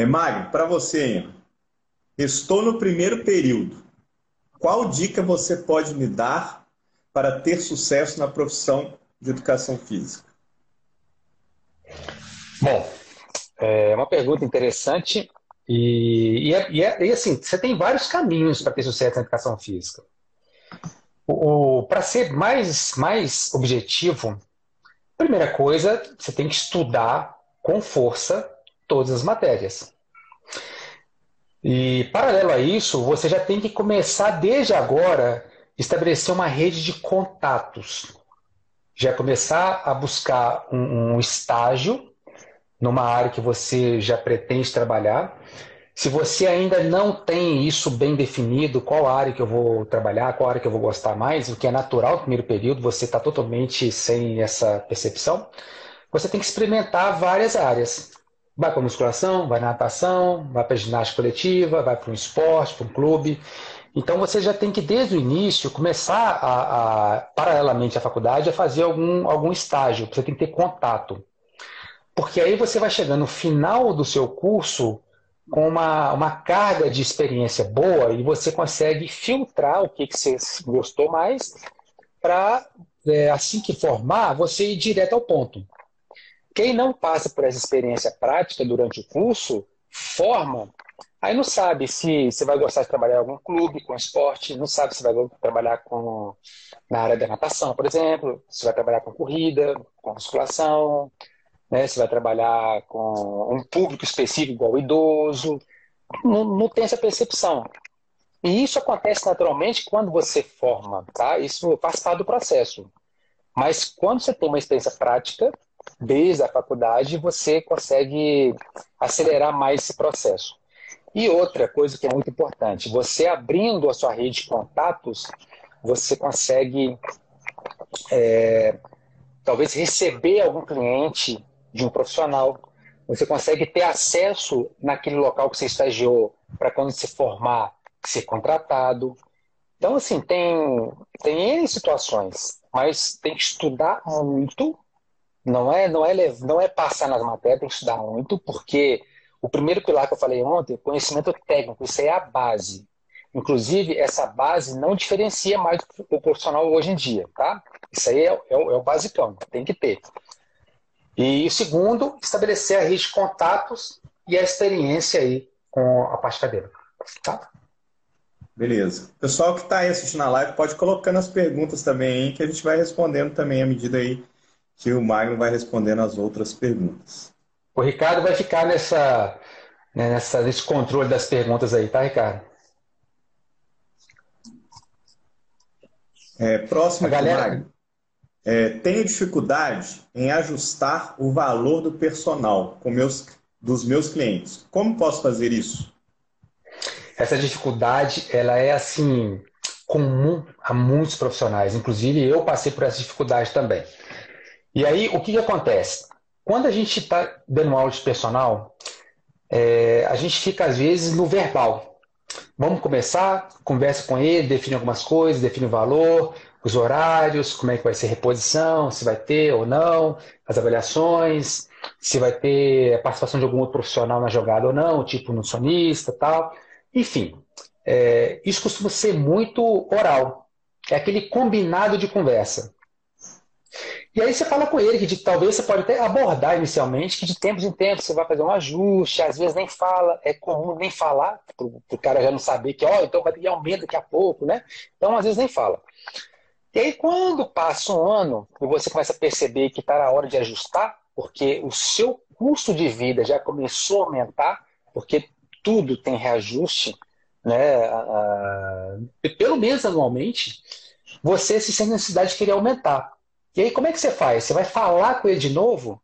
É, Magno, para você, estou no primeiro período. Qual dica você pode me dar para ter sucesso na profissão de educação física? Bom, é uma pergunta interessante e, e, é, e, é, e assim, você tem vários caminhos para ter sucesso na educação física. Para ser mais, mais objetivo, primeira coisa, você tem que estudar com força todas as matérias. E, paralelo a isso, você já tem que começar desde agora estabelecer uma rede de contatos. Já começar a buscar um, um estágio numa área que você já pretende trabalhar. Se você ainda não tem isso bem definido, qual área que eu vou trabalhar, qual área que eu vou gostar mais, o que é natural no primeiro período, você está totalmente sem essa percepção, você tem que experimentar várias áreas. Vai para musculação, vai na natação, vai para ginástica coletiva, vai para um esporte, para um clube. Então você já tem que, desde o início, começar a, a, paralelamente à faculdade, a fazer algum, algum estágio. Você tem que ter contato. Porque aí você vai chegar no final do seu curso com uma, uma carga de experiência boa e você consegue filtrar o que, que você gostou mais para, é, assim que formar, você ir direto ao ponto. Quem não passa por essa experiência prática durante o curso, forma, aí não sabe se você vai gostar de trabalhar em algum clube com esporte, não sabe se vai trabalhar com, na área da natação, por exemplo, se vai trabalhar com corrida, com musculação, né? se vai trabalhar com um público específico, igual o idoso. Não, não tem essa percepção. E isso acontece naturalmente quando você forma, tá? Isso faz parte do processo. Mas quando você tem uma experiência prática, desde a faculdade, você consegue acelerar mais esse processo. E outra coisa que é muito importante, você abrindo a sua rede de contatos, você consegue é, talvez receber algum cliente de um profissional, você consegue ter acesso naquele local que você estagiou para quando se formar ser contratado. Então, assim, tem, tem N situações, mas tem que estudar muito não é, não é, não é passar nas matérias, tem que estudar muito, porque o primeiro pilar que eu falei ontem, conhecimento técnico, isso é a base. Inclusive, essa base não diferencia mais o profissional hoje em dia, tá? Isso aí é, é, é o basicão, tem que ter. E segundo, estabelecer a rede de contatos e a experiência aí com a parte acadêmica, tá? Beleza. Pessoal que está aí assistindo a live, pode colocando as perguntas também, que a gente vai respondendo também à medida aí que o Magno vai respondendo as outras perguntas. O Ricardo vai ficar nessa, né, nessa, nesse controle das perguntas aí, tá, Ricardo? É, próximo, A galera... Magno. É, tenho dificuldade em ajustar o valor do personal com meus, dos meus clientes. Como posso fazer isso? Essa dificuldade, ela é assim comum a muitos profissionais. Inclusive, eu passei por essa dificuldade também. E aí, o que, que acontece? Quando a gente está dando aula de personal, é, a gente fica, às vezes, no verbal. Vamos começar, conversa com ele, define algumas coisas, define o valor, os horários, como é que vai ser a reposição, se vai ter ou não, as avaliações, se vai ter a participação de algum outro profissional na jogada ou não, tipo no sonista tal. Enfim, é, isso costuma ser muito oral. É aquele combinado de conversa. E aí você fala com ele que de, talvez você pode até abordar inicialmente que de tempos em tempos você vai fazer um ajuste, às vezes nem fala, é comum nem falar, para o cara já não saber que, ó, oh, então vai ter aumento daqui a pouco, né? Então às vezes nem fala. E aí quando passa um ano e você começa a perceber que está na hora de ajustar, porque o seu custo de vida já começou a aumentar, porque tudo tem reajuste, né? pelo menos anualmente, você se sente necessidade de querer aumentar. E aí, como é que você faz? Você vai falar com ele de novo?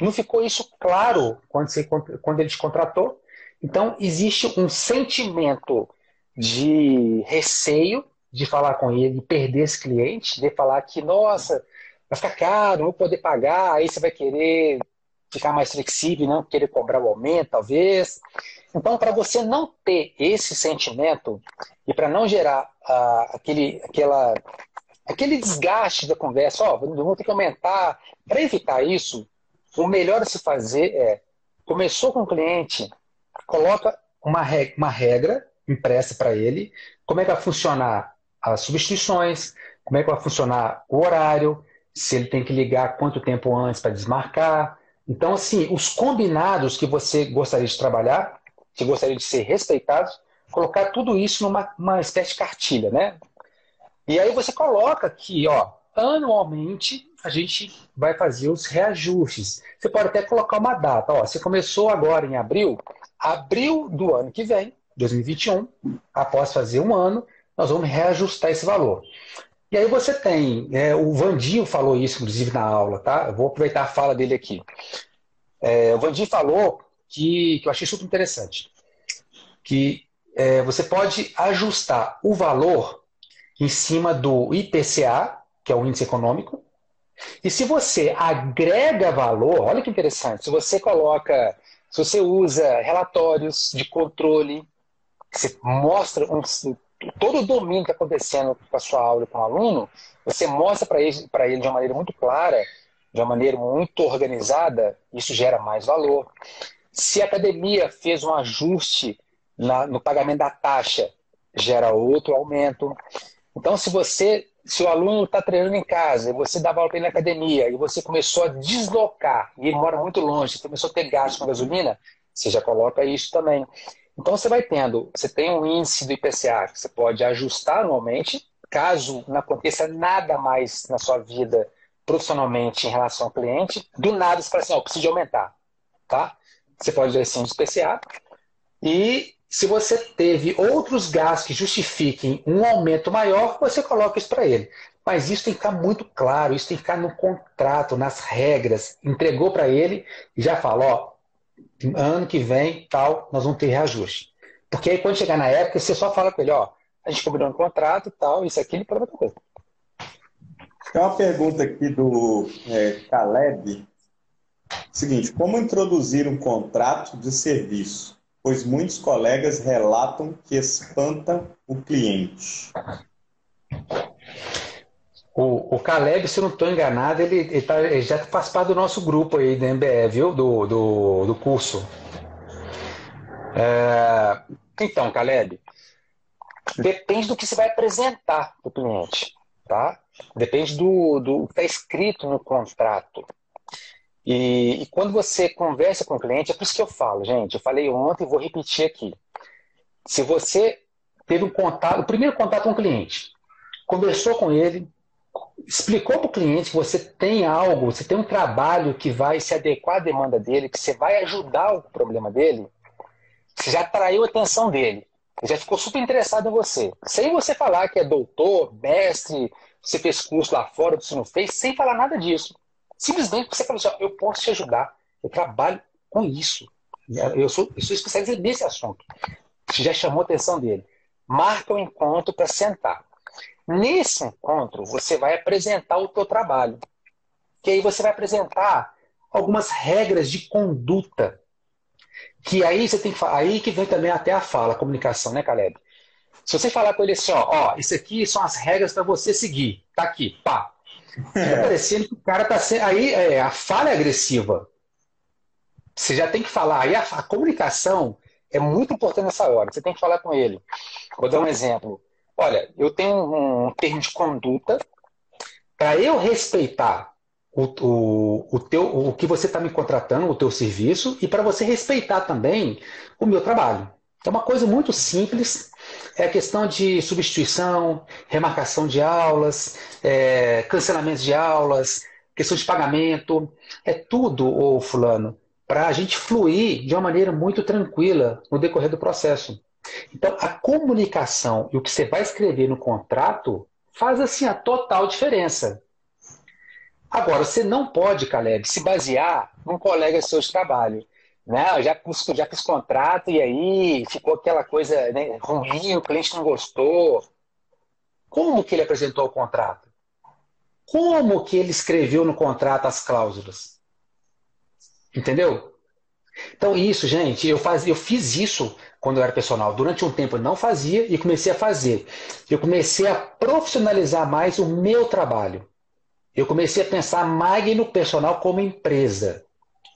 Não ficou isso claro quando, você, quando ele te contratou? Então, existe um sentimento de receio de falar com ele, de perder esse cliente, de falar que, nossa, vai ficar caro, não vou poder pagar, aí você vai querer ficar mais flexível, não querer cobrar o aumento, talvez. Então, para você não ter esse sentimento e para não gerar uh, aquele, aquela aquele desgaste da conversa, ó, oh, vamos ter que aumentar. Para evitar isso, o melhor a se fazer é, começou com o cliente, coloca uma regra, uma regra impressa para ele, como é que vai funcionar as substituições, como é que vai funcionar o horário, se ele tem que ligar quanto tempo antes para desmarcar. Então, assim, os combinados que você gostaria de trabalhar, que gostaria de ser respeitados, colocar tudo isso numa uma espécie de cartilha, né? E aí você coloca que, ó, anualmente a gente vai fazer os reajustes. Você pode até colocar uma data. Ó, você começou agora em abril, abril do ano que vem, 2021, após fazer um ano, nós vamos reajustar esse valor. E aí você tem, é, o Vandinho falou isso, inclusive, na aula, tá? Eu vou aproveitar a fala dele aqui. É, o Vandinho falou que, que eu achei super interessante, que é, você pode ajustar o valor em cima do IPCA, que é o índice econômico, e se você agrega valor, olha que interessante, se você coloca, se você usa relatórios de controle, você mostra um, todo o domínio que está acontecendo com a sua aula com o aluno, você mostra para ele, ele de uma maneira muito clara, de uma maneira muito organizada, isso gera mais valor. Se a academia fez um ajuste na, no pagamento da taxa, gera outro aumento. Então, se você, se o aluno está treinando em casa e você dá aula para ele na academia e você começou a deslocar e ele mora muito longe, começou a ter gasto com gasolina, você já coloca isso também. Então você vai tendo, você tem um índice do IPCA que você pode ajustar anualmente, caso não aconteça nada mais na sua vida profissionalmente em relação ao cliente, do nada você fala assim, ó, oh, preciso aumentar, tá? Você pode índice do IPCA e se você teve outros gastos que justifiquem um aumento maior, você coloca isso para ele. Mas isso tem que ficar muito claro, isso tem que ficar no contrato, nas regras. Entregou para ele e já fala, ó, ano que vem, tal, nós vamos ter reajuste. Porque aí quando chegar na época, você só fala com ele, ó, a gente combinou um contrato, tal, isso aqui, pode outra coisa. Tem uma pergunta aqui do é, Caleb. Seguinte, como introduzir um contrato de serviço? Pois muitos colegas relatam que espanta o cliente. O, o Caleb, se eu não estou enganado, ele, ele, tá, ele, já faz parte do nosso grupo aí da MBE, viu? Do, do, do curso. É... Então, Caleb, depende do que você vai apresentar para o cliente, tá? Depende do, do que está escrito no contrato. E, e, quando você conversa com o cliente, é por isso que eu falo, gente. Eu falei ontem e vou repetir aqui. Se você teve um contato, o primeiro contato com o cliente, conversou com ele, explicou para o cliente que você tem algo, você tem um trabalho que vai se adequar à demanda dele, que você vai ajudar o problema dele, você já atraiu a atenção dele. Ele já ficou super interessado em você. Sem você falar que é doutor, mestre, você fez curso lá fora, você não fez, sem falar nada disso. Simplesmente você falou assim: eu posso te ajudar, eu trabalho com isso. Eu sou, eu sou especialista nesse assunto. Já chamou a atenção dele. Marca o um encontro para sentar. Nesse encontro, você vai apresentar o teu trabalho. Que aí você vai apresentar algumas regras de conduta. Que aí você tem que aí que vem também até a fala, a comunicação, né, Caleb? Se você falar com ele assim, ó, ó isso aqui são as regras para você seguir. Tá aqui, pá. É. Parecendo que o cara tá sendo. Aí é, a fala é agressiva. Você já tem que falar. Aí a, a comunicação é muito importante nessa hora. Você tem que falar com ele. Vou dar um exemplo. Olha, eu tenho um termo de conduta para eu respeitar o, o, o, teu, o que você está me contratando, o teu serviço, e para você respeitar também o meu trabalho. É uma coisa muito simples, é questão de substituição, remarcação de aulas, é, cancelamento de aulas, questão de pagamento, é tudo, ô fulano, para a gente fluir de uma maneira muito tranquila no decorrer do processo. Então, a comunicação e o que você vai escrever no contrato faz assim a total diferença. Agora, você não pode, Caleb, se basear num colega seu de trabalho. Né? Já, já fiz contrato e aí ficou aquela coisa né, ruim, o cliente não gostou. Como que ele apresentou o contrato? Como que ele escreveu no contrato as cláusulas? Entendeu? Então, isso, gente, eu, faz, eu fiz isso quando eu era personal. Durante um tempo eu não fazia e comecei a fazer. Eu comecei a profissionalizar mais o meu trabalho. Eu comecei a pensar mais no personal como empresa.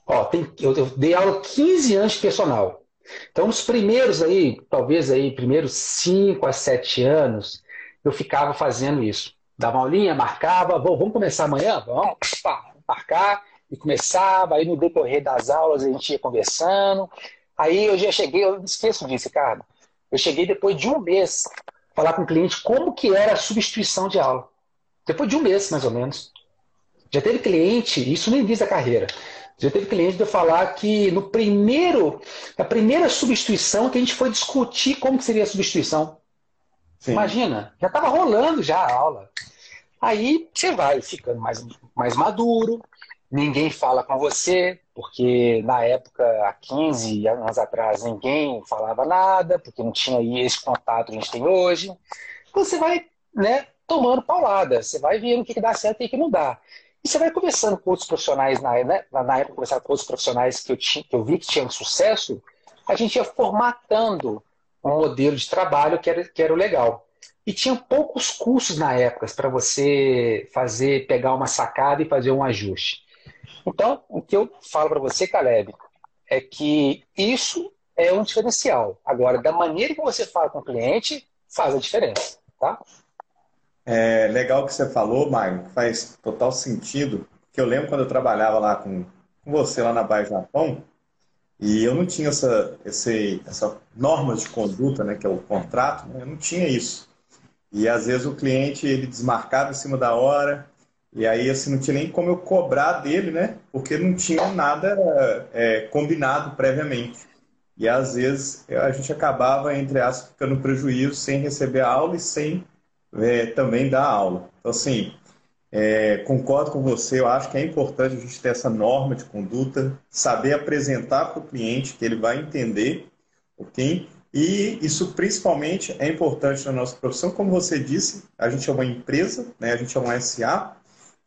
Ó, tem, eu, eu dei aula 15 anos de personal. Então, nos primeiros aí, talvez aí, primeiros 5 a 7 anos, eu ficava fazendo isso. Dava uma aulinha, marcava, vamos começar amanhã? Vamos, pá, marcar, e começava, aí no decorrer das aulas a gente ia conversando. Aí eu já cheguei, eu esqueço disso, Ricardo. Eu cheguei depois de um mês falar com o cliente como que era a substituição de aula. Depois de um mês, mais ou menos. Já teve cliente, isso nem diz a carreira, já teve cliente de eu falar que no primeiro, a primeira substituição que a gente foi discutir como seria a substituição. Sim. Imagina, já estava rolando já a aula. Aí você vai ficando mais, mais maduro, ninguém fala com você, porque na época, há 15 anos atrás, ninguém falava nada, porque não tinha esse contato que a gente tem hoje. Então você vai né, tomando paulada, você vai vendo o que, que dá certo e o que não dá. Você vai conversando com outros profissionais, na, né, na época, conversar com outros profissionais que eu, tinha, que eu vi que tinham sucesso, a gente ia formatando um modelo de trabalho que era, que era o legal. E tinha poucos cursos na época para você fazer, pegar uma sacada e fazer um ajuste. Então, o que eu falo para você, Caleb, é que isso é um diferencial. Agora, da maneira que você fala com o cliente, faz a diferença, tá? É legal que você falou, Maio, faz total sentido. Que eu lembro quando eu trabalhava lá com, com você lá na Bahia Japão, e eu não tinha essa, esse, essa norma de conduta, né, que é o contrato, né, eu não tinha isso. E às vezes o cliente ele desmarcava em cima da hora, e aí, assim, não tinha nem como eu cobrar dele, né? Porque não tinha nada é, combinado previamente. E às vezes a gente acabava, entre aspas, ficando prejuízo sem receber a aula e sem é, também dar aula. Então, assim, é, concordo com você, eu acho que é importante a gente ter essa norma de conduta, saber apresentar para o cliente que ele vai entender, ok? E isso principalmente é importante na nossa profissão, como você disse, a gente é uma empresa, né? a gente é uma SA,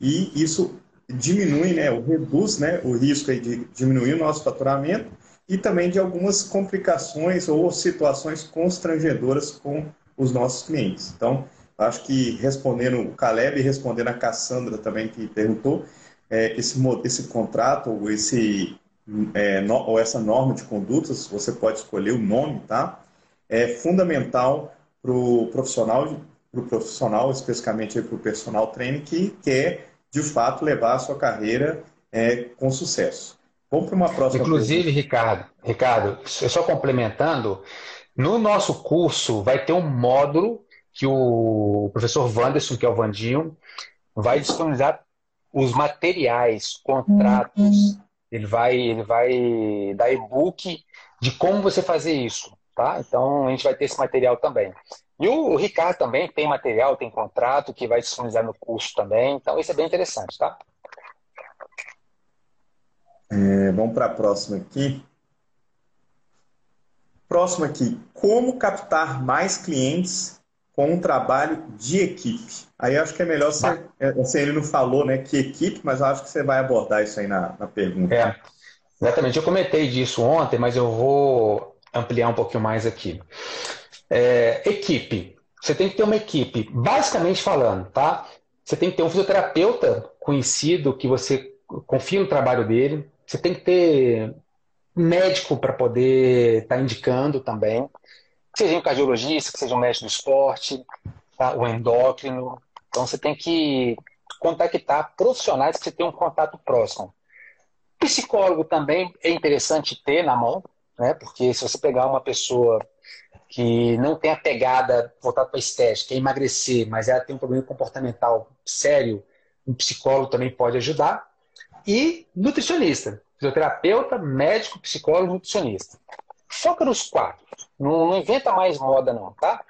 e isso diminui, né, ou reduz né, o risco de diminuir o nosso faturamento e também de algumas complicações ou situações constrangedoras com os nossos clientes. Então, acho que respondendo o Caleb e respondendo a Cassandra também que perguntou, é, esse, esse contrato ou, esse, é, no, ou essa norma de condutas, você pode escolher o nome, tá? É fundamental para o profissional, pro profissional, especificamente para o personal training, que quer de fato levar a sua carreira é, com sucesso. Vamos para uma próxima. Inclusive, pergunta. Ricardo, Ricardo, só complementando, no nosso curso vai ter um módulo que o professor Wanderson, que é o Vandinho, vai disponibilizar os materiais, contratos. Uhum. Ele vai, ele vai dar e-book de como você fazer isso, tá? Então a gente vai ter esse material também. E o Ricardo também tem material, tem contrato que vai disponibilizar no curso também. Então, isso é bem interessante, tá? É, vamos para a próxima aqui. Próximo aqui. Como captar mais clientes com um trabalho de equipe? Aí acho que é melhor você. É, assim, ele não falou né, que equipe, mas eu acho que você vai abordar isso aí na, na pergunta. É, exatamente. Eu comentei disso ontem, mas eu vou ampliar um pouquinho mais aqui. É, equipe. Você tem que ter uma equipe, basicamente falando, tá? Você tem que ter um fisioterapeuta conhecido que você confia no trabalho dele. Você tem que ter médico para poder estar tá indicando também. Que seja um cardiologista, que seja um médico do esporte, tá? o endócrino. Então você tem que contactar profissionais que você tem um contato próximo. Psicólogo também é interessante ter na mão, né? Porque se você pegar uma pessoa que não tem a pegada voltada para estética, quer emagrecer, mas ela tem um problema comportamental sério, um psicólogo também pode ajudar. E nutricionista, fisioterapeuta, médico, psicólogo, nutricionista. Foca nos quatro. Não, não inventa mais moda, não, tá?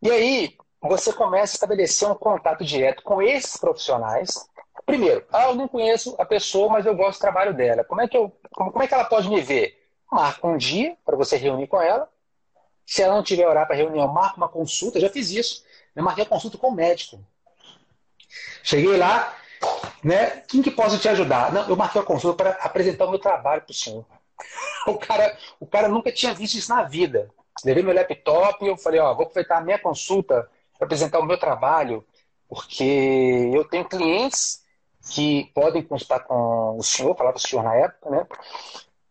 E aí, você começa a estabelecer um contato direto com esses profissionais. Primeiro, ah, eu não conheço a pessoa, mas eu gosto do trabalho dela. Como é que, eu, como, como é que ela pode me ver? Marca um dia para você reunir com ela se ela não tiver horário para reunião, marca uma consulta. Eu já fiz isso. Eu marquei a consulta com o médico. Cheguei lá, né? Quem que posso te ajudar? Não, eu marquei a consulta para apresentar o meu trabalho para o senhor. O cara, o cara nunca tinha visto isso na vida. Levei meu laptop e eu falei, ó, vou aproveitar a minha consulta para apresentar o meu trabalho, porque eu tenho clientes que podem consultar com o senhor, falava o senhor na época, né?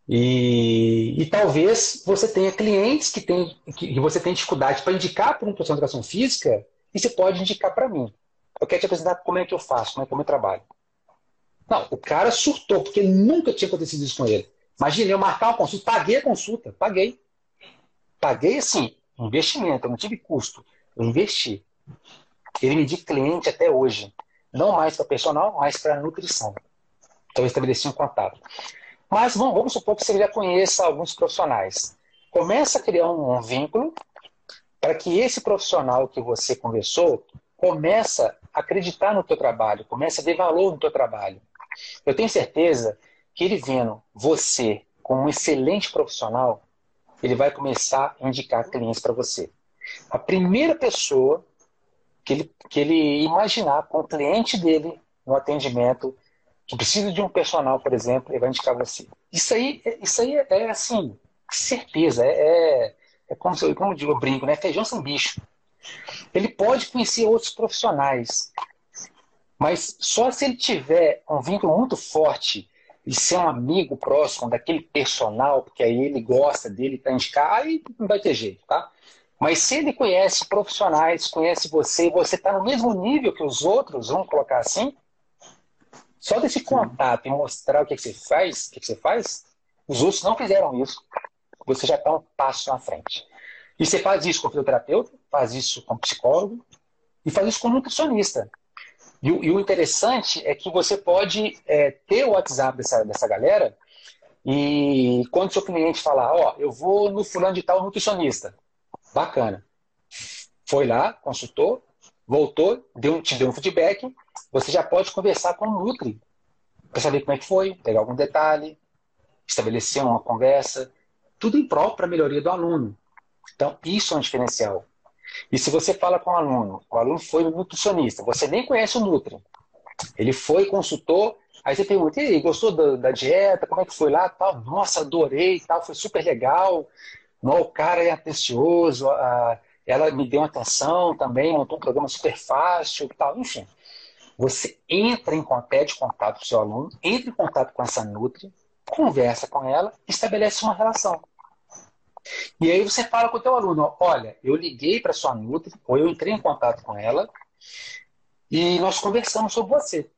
E, e talvez você tenha clientes que, tem, que, que você tem dificuldade para indicar para um profissional de educação física e você pode indicar para mim. Eu quero te apresentar como é que eu faço, como é que eu trabalho. Não, o cara surtou, porque nunca tinha acontecido isso com ele. Imagina, eu marcar uma consulta, paguei a consulta, paguei. Paguei, assim, investimento, eu não tive custo, eu investi. Ele me disse cliente até hoje. Não mais para personal, mas para nutrição. Então eu estabeleci um contato. Mas vamos, vamos, supor que você já conheça alguns profissionais. Começa a criar um, um vínculo para que esse profissional que você conversou começa a acreditar no teu trabalho, comece a ver valor no teu trabalho. Eu tenho certeza que ele vendo você como um excelente profissional, ele vai começar a indicar clientes para você. A primeira pessoa que ele, que ele imaginar com o cliente dele no atendimento, que precisa de um personal, por exemplo, ele vai indicar você. Isso aí, isso aí é assim, certeza, é, é, é como, como eu digo, eu brinco, né? Feijão sem bicho. Ele pode conhecer outros profissionais, mas só se ele tiver um vínculo muito forte e ser um amigo próximo daquele personal, porque aí ele gosta dele para indicar, aí não vai ter jeito, tá? Mas se ele conhece profissionais, conhece você, e você está no mesmo nível que os outros, vamos colocar assim, só desse contato e mostrar o que, que você faz, o que, que você faz, os outros não fizeram isso. Você já está um passo na frente. E você faz isso com fisioterapeuta, faz isso com psicólogo e faz isso com nutricionista. E, e o interessante é que você pode é, ter o WhatsApp dessa, dessa galera e quando seu cliente falar, ó, eu vou no fulano de tal nutricionista, bacana. Foi lá, consultou, voltou, deu, te deu um feedback, você já pode conversar com o Nutri para saber como é que foi, pegar algum detalhe, estabelecer uma conversa, tudo em prol para a melhoria do aluno. Então, isso é um diferencial. E se você fala com o aluno, o aluno foi nutricionista, você nem conhece o Nutri, ele foi, consultou, aí você pergunta, e aí, gostou da, da, dieta, como é que foi lá, tal, nossa, adorei, tal, foi super legal, o cara é atencioso, a, ela me deu atenção também, montou um programa super fácil, tal, enfim. Você entra em contato, contato com o seu aluno, entra em contato com essa Nutri, conversa com ela, estabelece uma relação. E aí você fala com o teu aluno, olha, eu liguei para sua Nutri, ou eu entrei em contato com ela, e nós conversamos sobre você.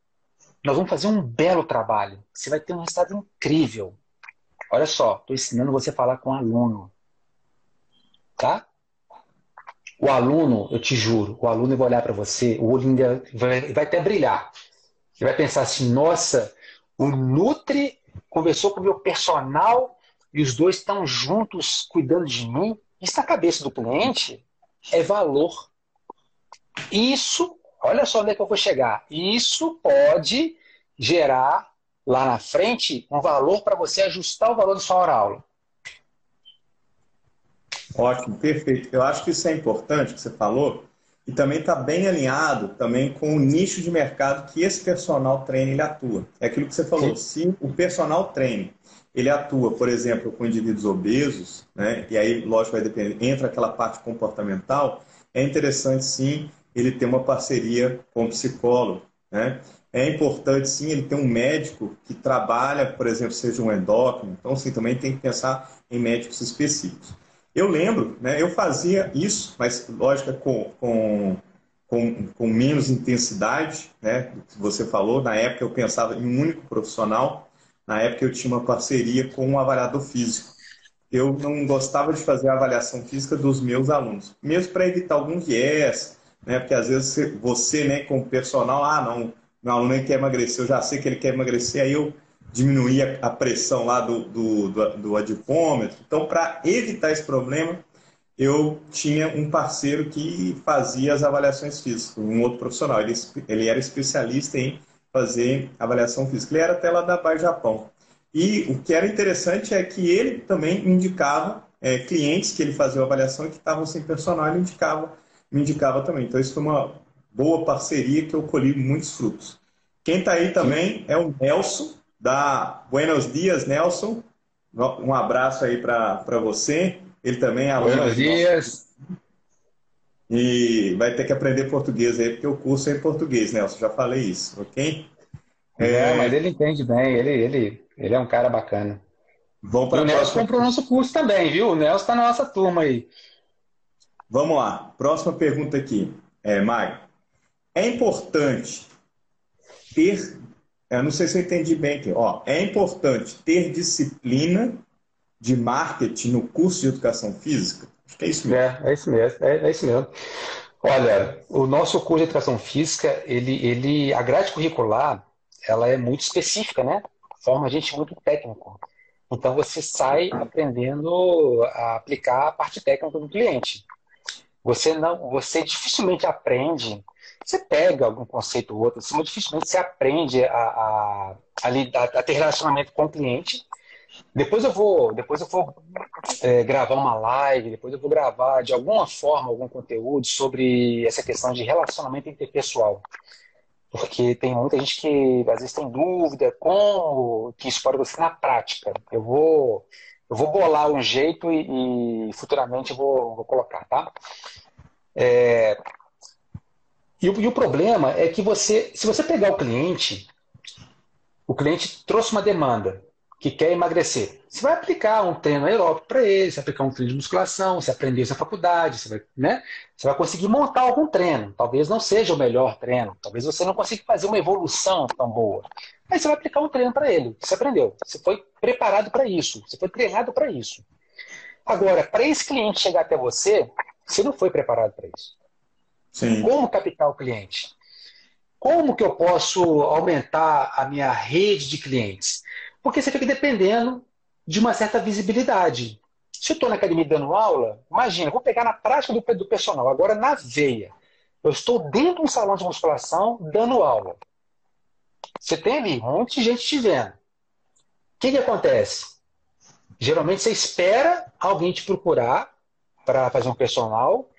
Nós vamos fazer um belo trabalho. Você vai ter um resultado incrível. Olha só, estou ensinando você a falar com o aluno. Tá? O aluno, eu te juro, o aluno vai olhar para você, o olho ainda vai, vai até brilhar. Ele vai pensar assim, nossa, o Nutri conversou com o meu personal e os dois estão juntos cuidando de mim, isso na cabeça do cliente é valor. Isso, olha só onde é que eu vou chegar. Isso pode gerar lá na frente um valor para você ajustar o valor da sua hora aula. Ótimo, perfeito. Eu acho que isso é importante que você falou e também está bem alinhado também com o nicho de mercado que esse personal treino ele atua. É aquilo que você falou. Sim. Se o personal treine ele atua, por exemplo, com indivíduos obesos, né? e aí, lógico, vai depender, entra aquela parte comportamental, é interessante sim ele ter uma parceria com o psicólogo. Né? É importante sim ele ter um médico que trabalha, por exemplo, seja um endócrino, então sim, também tem que pensar em médicos específicos. Eu lembro, né, eu fazia isso, mas lógico com, com, com, com menos intensidade, né, do que você falou. Na época eu pensava em um único profissional, na época eu tinha uma parceria com um avaliador físico. Eu não gostava de fazer a avaliação física dos meus alunos, mesmo para evitar algum viés, né? Porque às vezes você, né, como personal, ah, não, meu aluno quer emagrecer, eu já sei que ele quer emagrecer, aí eu diminuía a pressão lá do, do, do, do adipômetro. Então, para evitar esse problema, eu tinha um parceiro que fazia as avaliações físicas, um outro profissional. Ele, ele era especialista em fazer avaliação física. Ele era até lá da Bar Japão. E o que era interessante é que ele também indicava é, clientes que ele fazia avaliação e que estavam sem personal, ele indicava, me indicava também. Então, isso foi uma boa parceria que eu colhi muitos frutos. Quem está aí também é o Nelson, da Buenos Dias, Nelson. Um abraço aí para você. Ele também é aluno. Buenos dias. E vai ter que aprender português aí, porque o curso é em português, Nelson. Já falei isso, ok? É, é... mas ele entende bem, ele, ele, ele é um cara bacana. Vamos para o Nelson comprou o nosso curso também, viu? O Nelson está na nossa turma aí. Vamos lá. Próxima pergunta aqui. É, Mário. É importante ter. Eu não sei se eu entendi bem aqui. Ó, é importante ter disciplina de marketing no curso de educação física? É isso mesmo. É, é isso mesmo. É, é isso mesmo. Olha, o nosso curso de educação física, ele, ele, a grade curricular, ela é muito específica, né? Forma a gente muito técnico. Então você sai aprendendo a aplicar a parte técnica do cliente. Você não, você dificilmente aprende. Você pega algum conceito ou outro, mas dificilmente você aprende a, a, a, a ter relacionamento com o cliente. Depois eu vou, depois eu vou é, gravar uma live, depois eu vou gravar de alguma forma algum conteúdo sobre essa questão de relacionamento interpessoal. Porque tem muita gente que às vezes tem dúvida como que isso pode acontecer na prática. Eu vou, eu vou bolar um jeito e, e futuramente eu vou, vou colocar, tá? É, e, o, e o problema é que você, se você pegar o cliente, o cliente trouxe uma demanda, que quer emagrecer. Você vai aplicar um treino aeróbico para ele, você vai aplicar um treino de musculação, você aprendeu isso na faculdade, você vai, né? você vai conseguir montar algum treino. Talvez não seja o melhor treino, talvez você não consiga fazer uma evolução tão boa. Mas você vai aplicar um treino para ele, você aprendeu. Você foi preparado para isso, você foi treinado para isso. Agora, para esse cliente chegar até você, você não foi preparado para isso. Sim. Como captar o cliente? Como que eu posso aumentar a minha rede de clientes? Porque você fica dependendo de uma certa visibilidade. Se eu estou na academia dando aula, imagina, vou pegar na prática do, do personal, agora na veia. Eu estou dentro de um salão de musculação dando aula. Você tem ali um monte de gente te vendo. O que, que acontece? Geralmente você espera alguém te procurar para fazer um personal,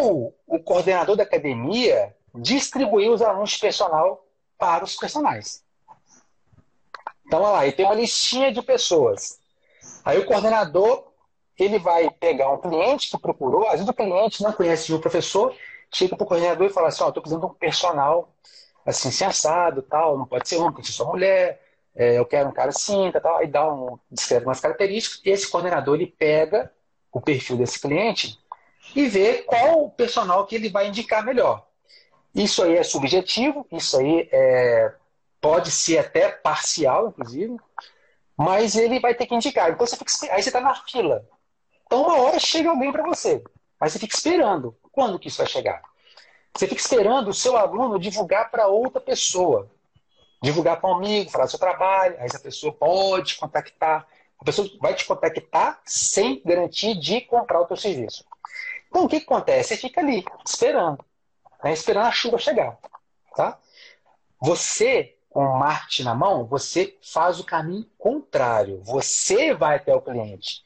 ou o coordenador da academia distribuir os alunos de personal para os personagens. Então, olha lá, e tem uma listinha de pessoas. Aí o coordenador, ele vai pegar um cliente que procurou, às vezes o cliente não conhece o professor, chega para o coordenador e fala assim, ó, oh, estou precisando de um personal assim, sem assado, tal, não pode ser homem, tem que ser só mulher, é, eu quero um cara assim, tal, aí dá um, descreve umas características, e esse coordenador, ele pega o perfil desse cliente e vê qual o personal que ele vai indicar melhor. Isso aí é subjetivo, isso aí é pode ser até parcial, inclusive, mas ele vai ter que indicar. Então você fica, aí você está na fila. Então uma hora chega alguém para você, mas você fica esperando. Quando que isso vai chegar? Você fica esperando o seu aluno divulgar para outra pessoa. Divulgar para um amigo, falar do seu trabalho, aí essa pessoa pode contactar. A pessoa vai te contactar sem garantir de comprar o teu serviço. Então o que, que acontece? Você fica ali, esperando. Né? Esperando a chuva chegar. Tá? Você com o marketing na mão, você faz o caminho contrário. Você vai até o cliente.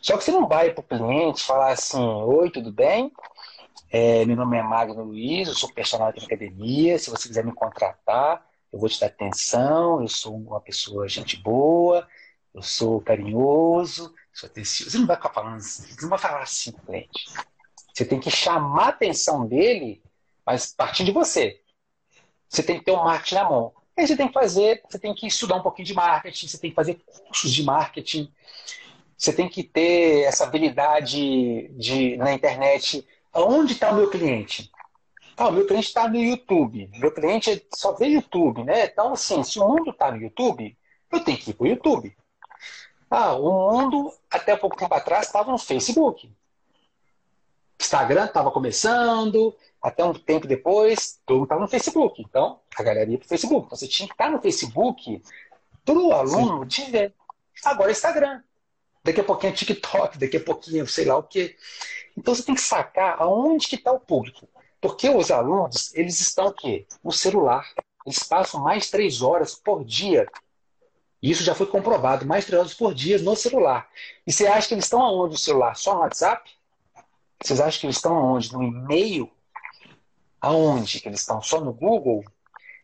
Só que você não vai para o cliente falar assim: Oi, tudo bem? É, meu nome é Magno Luiz, eu sou personal da academia. Se você quiser me contratar, eu vou te dar atenção. Eu sou uma pessoa gente boa, eu sou carinhoso, sou atencioso. Você não vai ficar falando assim, você não vai falar assim com o cliente. Você tem que chamar a atenção dele, mas partir de você. Você tem que ter o um marketing na mão. Aí você tem que fazer, você tem que estudar um pouquinho de marketing, você tem que fazer cursos de marketing, você tem que ter essa habilidade de na internet. Onde está o meu cliente? Ah, o meu cliente está no YouTube. Meu cliente só vê YouTube, né? Então, assim, se o mundo está no YouTube, eu tenho que ir para o YouTube. Ah, o mundo, até pouco tempo atrás, estava no Facebook. Instagram estava começando, até um tempo depois, todo mundo estava no Facebook. Então, a galera ia para o Facebook. Então, você tinha que estar no Facebook para o aluno te ver. Agora é Instagram. Daqui a pouquinho é TikTok, daqui a pouquinho sei lá o quê. Então, você tem que sacar aonde que está o público. Porque os alunos, eles estão o quê? No celular. Eles passam mais três horas por dia. Isso já foi comprovado, mais três horas por dia no celular. E você acha que eles estão aonde no celular? Só no WhatsApp? Vocês acham que eles estão aonde? No e-mail? Aonde? Que eles estão só no Google?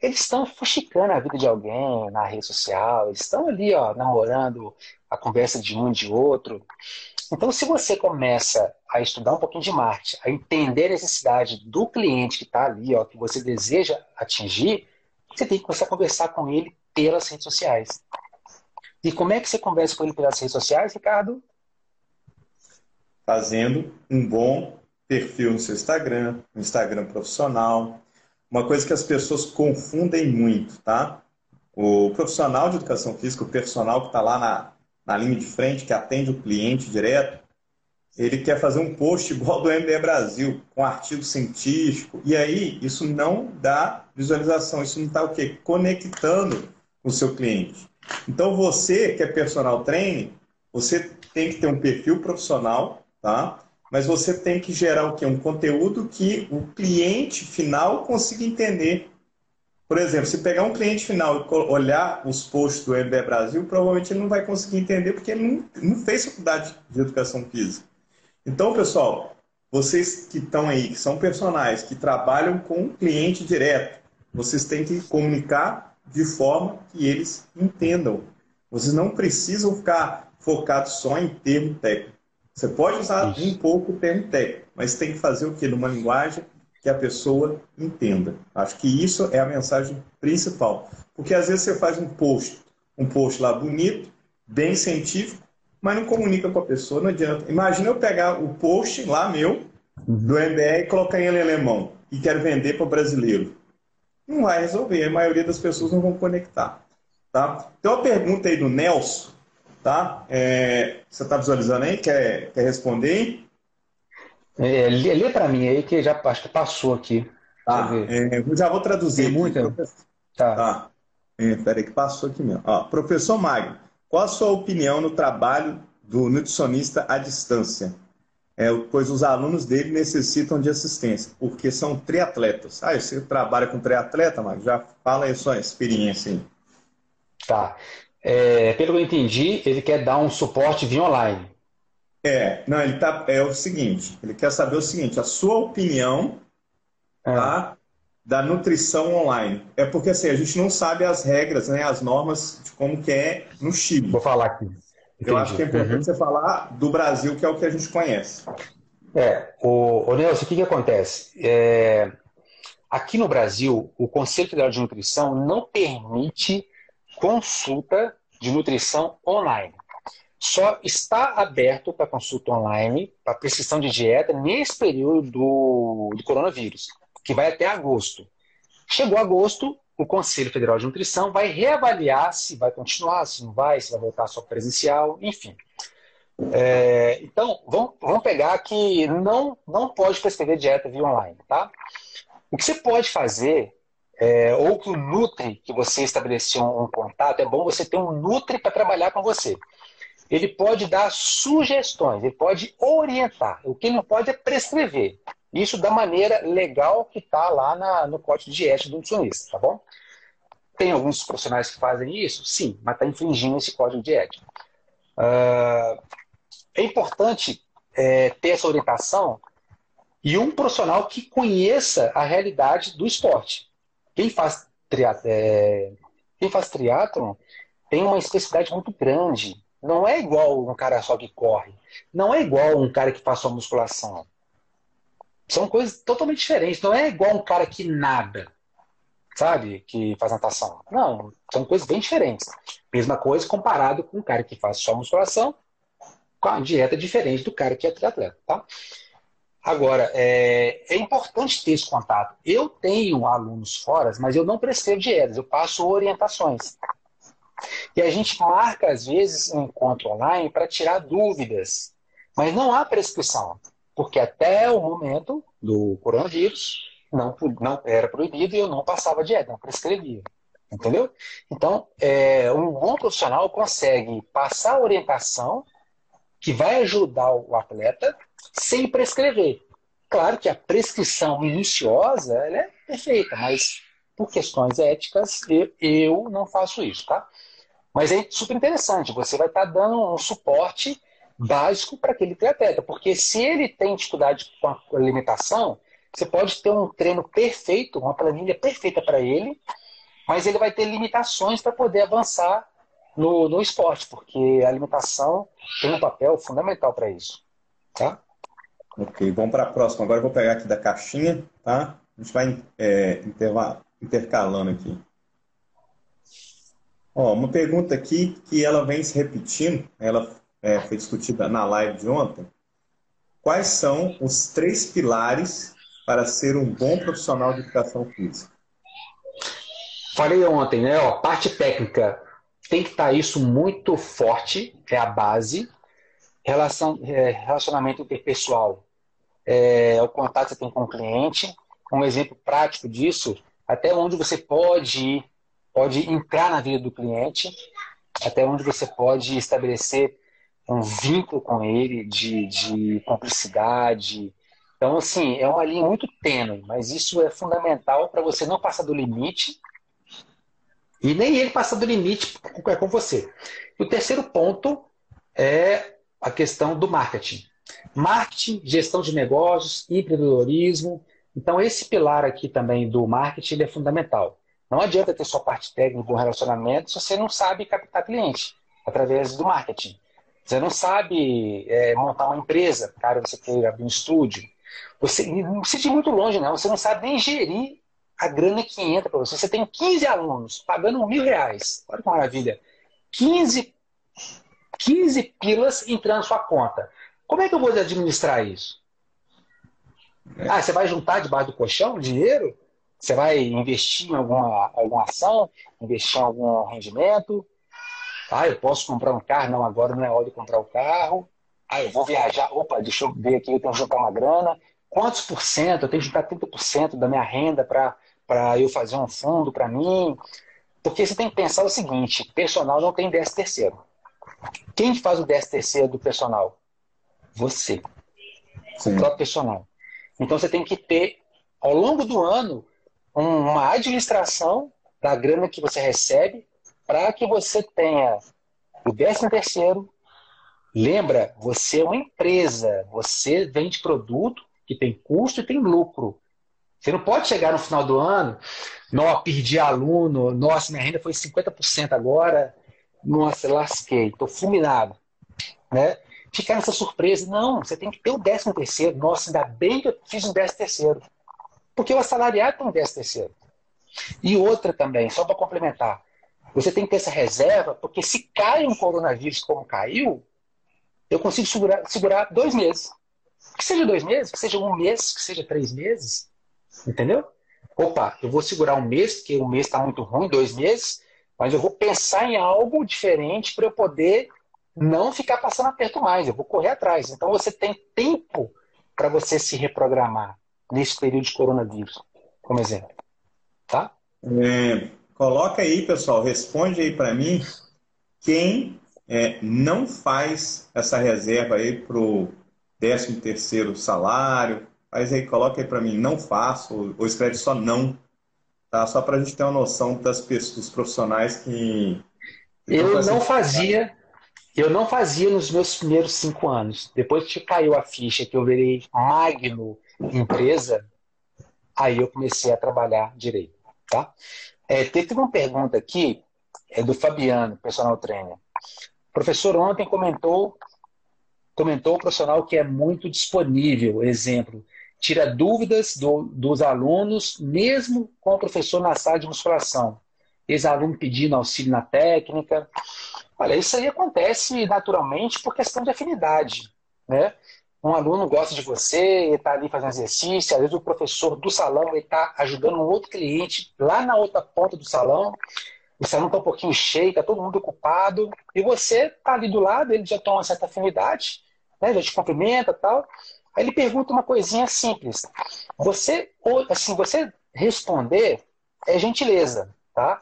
Eles estão fuxicando a vida de alguém na rede social, eles estão ali, ó, namorando a conversa de um de outro. Então, se você começa a estudar um pouquinho de marketing, a entender a necessidade do cliente que está ali, ó, que você deseja atingir, você tem que começar a conversar com ele pelas redes sociais. E como é que você conversa com ele pelas redes sociais, Ricardo? Fazendo um bom perfil no seu Instagram, um Instagram profissional. Uma coisa que as pessoas confundem muito, tá? O profissional de educação física, o personal que está lá na, na linha de frente, que atende o cliente direto, ele quer fazer um post igual do MBE Brasil, com artigo científico, e aí isso não dá visualização, isso não está o quê? Conectando o seu cliente. Então você que é personal trainer, você tem que ter um perfil profissional, tá? Mas você tem que gerar o quê? Um conteúdo que o cliente final consiga entender. Por exemplo, se pegar um cliente final e olhar os posts do MBE Brasil, provavelmente ele não vai conseguir entender porque ele não, não fez faculdade de educação física. Então, pessoal, vocês que estão aí, que são personagens, que trabalham com o cliente direto, vocês têm que comunicar de forma que eles entendam. Vocês não precisam ficar focados só em termo técnico. Você pode usar Isso. um pouco o termo técnico, mas tem que fazer o quê? Numa linguagem que a pessoa entenda. Acho que isso é a mensagem principal. Porque às vezes você faz um post, um post lá bonito, bem científico, mas não comunica com a pessoa, não adianta. Imagina eu pegar o post lá meu, do MBR, e colocar em alemão e quero vender para o brasileiro. Não vai resolver, a maioria das pessoas não vão conectar. Tá? Então a pergunta aí do Nelson, tá? É, você está visualizando aí? Quer, quer responder aí? É, lê, lê para mim aí que já acho que passou aqui. Tá, é, eu já vou traduzir. Tem muita? Tá. tá. É, peraí que passou aqui mesmo. Ó, professor Magno, qual a sua opinião no trabalho do nutricionista à distância? É, pois os alunos dele necessitam de assistência, porque são triatletas. Ah, você trabalha com triatleta, mas já fala aí a sua experiência aí. Tá. É, pelo que eu entendi, ele quer dar um suporte via online. É, não, ele tá, é o seguinte, ele quer saber o seguinte, a sua opinião é. tá, da nutrição online. É porque assim, a gente não sabe as regras, né, as normas de como que é no Chile. Vou falar aqui. Entendi. Eu acho que é importante uhum. você falar do Brasil, que é o que a gente conhece. É, o, o Nelson, o que, que acontece? É, aqui no Brasil, o Conselho Federal de Nutrição não permite consulta de nutrição online. Só está aberto para consulta online, para prescrição de dieta, nesse período do, do coronavírus que vai até agosto. Chegou agosto, o Conselho Federal de Nutrição vai reavaliar se vai continuar, se não vai, se vai voltar só presencial, enfim. É, então, vamos, vamos pegar que não, não pode prescrever dieta via online, tá? O que você pode fazer, é, ou que o Nutri, que você estabeleceu um, contato, é bom você ter um Nutri para trabalhar com você. Ele pode dar sugestões, ele pode orientar. O que não pode é prescrever. Isso da maneira legal que está lá na, no código de ética do nutricionista, tá bom? Tem alguns profissionais que fazem isso? Sim, mas está infringindo esse código de ética. Uh, é importante é, ter essa orientação e um profissional que conheça a realidade do esporte. Quem faz, triat é, quem faz triatlon tem uma especificidade muito grande. Não é igual um cara só que corre. Não é igual um cara que faz só musculação são coisas totalmente diferentes. Não é igual um cara que nada, sabe? Que faz natação. Não, são coisas bem diferentes. Mesma coisa comparado com um cara que faz só musculação, com a dieta diferente do cara que é triatleta, tá? Agora, é, é, importante ter esse contato. Eu tenho alunos fora, mas eu não prescrevo dietas, eu passo orientações. E a gente marca, às vezes, um encontro online para tirar dúvidas. Mas não há prescrição. Porque até o momento do coronavírus, não, não era proibido e eu não passava dieta, não prescrevia. Entendeu? Então, é, um bom profissional consegue passar a orientação que vai ajudar o atleta sem prescrever. Claro que a prescrição minuciosa é perfeita, mas por questões éticas eu, eu não faço isso, tá? Mas é super interessante, você vai estar dando um suporte básico para aquele triatleta, porque se ele tem dificuldade com a alimentação, você pode ter um treino perfeito, uma planilha perfeita para ele, mas ele vai ter limitações para poder avançar no, no esporte, porque a alimentação tem um papel fundamental para isso. Tá? Ok, vamos para a próxima. Agora eu vou pegar aqui da caixinha, tá? A gente vai é, intercalando aqui. Ó, uma pergunta aqui que ela vem se repetindo, ela é, foi discutida na live de ontem. Quais são os três pilares para ser um bom profissional de educação física? Falei ontem, né? Ó, parte técnica tem que estar tá isso muito forte, é a base. Relação, é, relacionamento interpessoal é, o contato que você tem com o cliente. Um exemplo prático disso, até onde você pode ir, pode entrar na vida do cliente, até onde você pode estabelecer um vínculo com ele de, de cumplicidade. Então, assim, é uma linha muito tênue, mas isso é fundamental para você não passar do limite e nem ele passar do limite com, com você. E o terceiro ponto é a questão do marketing. Marketing, gestão de negócios, empreendedorismo. Então, esse pilar aqui também do marketing é fundamental. Não adianta ter só parte técnica, bom relacionamento, se você não sabe captar cliente através do marketing. Você não sabe é, montar uma empresa, cara, você quer abrir um estúdio. Você não precisa ir muito longe, não. Você não sabe nem gerir a grana que entra para você. Você tem 15 alunos pagando mil reais. Olha que maravilha. 15, 15 pilas entrando na sua conta. Como é que eu vou administrar isso? É. Ah, você vai juntar debaixo do colchão dinheiro? Você vai investir em alguma, alguma ação? Investir em algum rendimento? Ah, eu posso comprar um carro? Não, agora não é hora de comprar o um carro. Ah, eu vou viajar. Opa, deixa eu ver aqui, eu tenho que juntar uma grana. Quantos por cento? Eu tenho que juntar 30% da minha renda para eu fazer um fundo para mim. Porque você tem que pensar o seguinte: personal não tem 10 terceiro. Quem faz o 10 terceiro do personal? Você. Sim. O próprio personal. Então você tem que ter, ao longo do ano, uma administração da grana que você recebe para que você tenha o décimo terceiro. Lembra, você é uma empresa, você vende produto que tem custo e tem lucro. Você não pode chegar no final do ano, não, perdi aluno, nossa, minha renda foi 50% agora, nossa, lasquei, estou fulminado. Né? Ficar nessa surpresa, não, você tem que ter o décimo terceiro. Nossa, ainda bem que eu fiz um décimo terceiro. Porque o assalariado tem um décimo terceiro. E outra também, só para complementar, você tem que ter essa reserva, porque se cai um coronavírus como caiu, eu consigo segurar, segurar dois meses. Que seja dois meses, que seja um mês, que seja três meses. Entendeu? Opa, eu vou segurar um mês, porque um mês está muito ruim, dois meses, mas eu vou pensar em algo diferente para eu poder não ficar passando aperto mais. Eu vou correr atrás. Então você tem tempo para você se reprogramar nesse período de coronavírus, como exemplo. Tá? É, Coloca aí, pessoal, responde aí para mim quem é, não faz essa reserva aí para o 13 terceiro salário. Faz aí, coloca aí para mim, não faço, ou escreve só não, tá? Só para a gente ter uma noção das pessoas, dos profissionais que... Eu não fazia, eu não fazia nos meus primeiros cinco anos. Depois que caiu a ficha que eu virei magno empresa, aí eu comecei a trabalhar direito, tá? É, teve uma pergunta aqui, é do Fabiano, personal trainer. O professor ontem comentou, comentou o profissional que é muito disponível, exemplo, tira dúvidas do, dos alunos, mesmo com o professor na sala de musculação. Ex-aluno pedindo auxílio na técnica. Olha, isso aí acontece naturalmente por questão de afinidade. Né? Um aluno gosta de você, está ali fazendo exercício, às vezes o professor do salão está ajudando um outro cliente lá na outra ponta do salão, o salão está um pouquinho cheio, está todo mundo ocupado, e você está ali do lado, ele já toma uma certa afinidade, né, já te cumprimenta tal. Aí ele pergunta uma coisinha simples. Você, assim, você responder é gentileza, tá?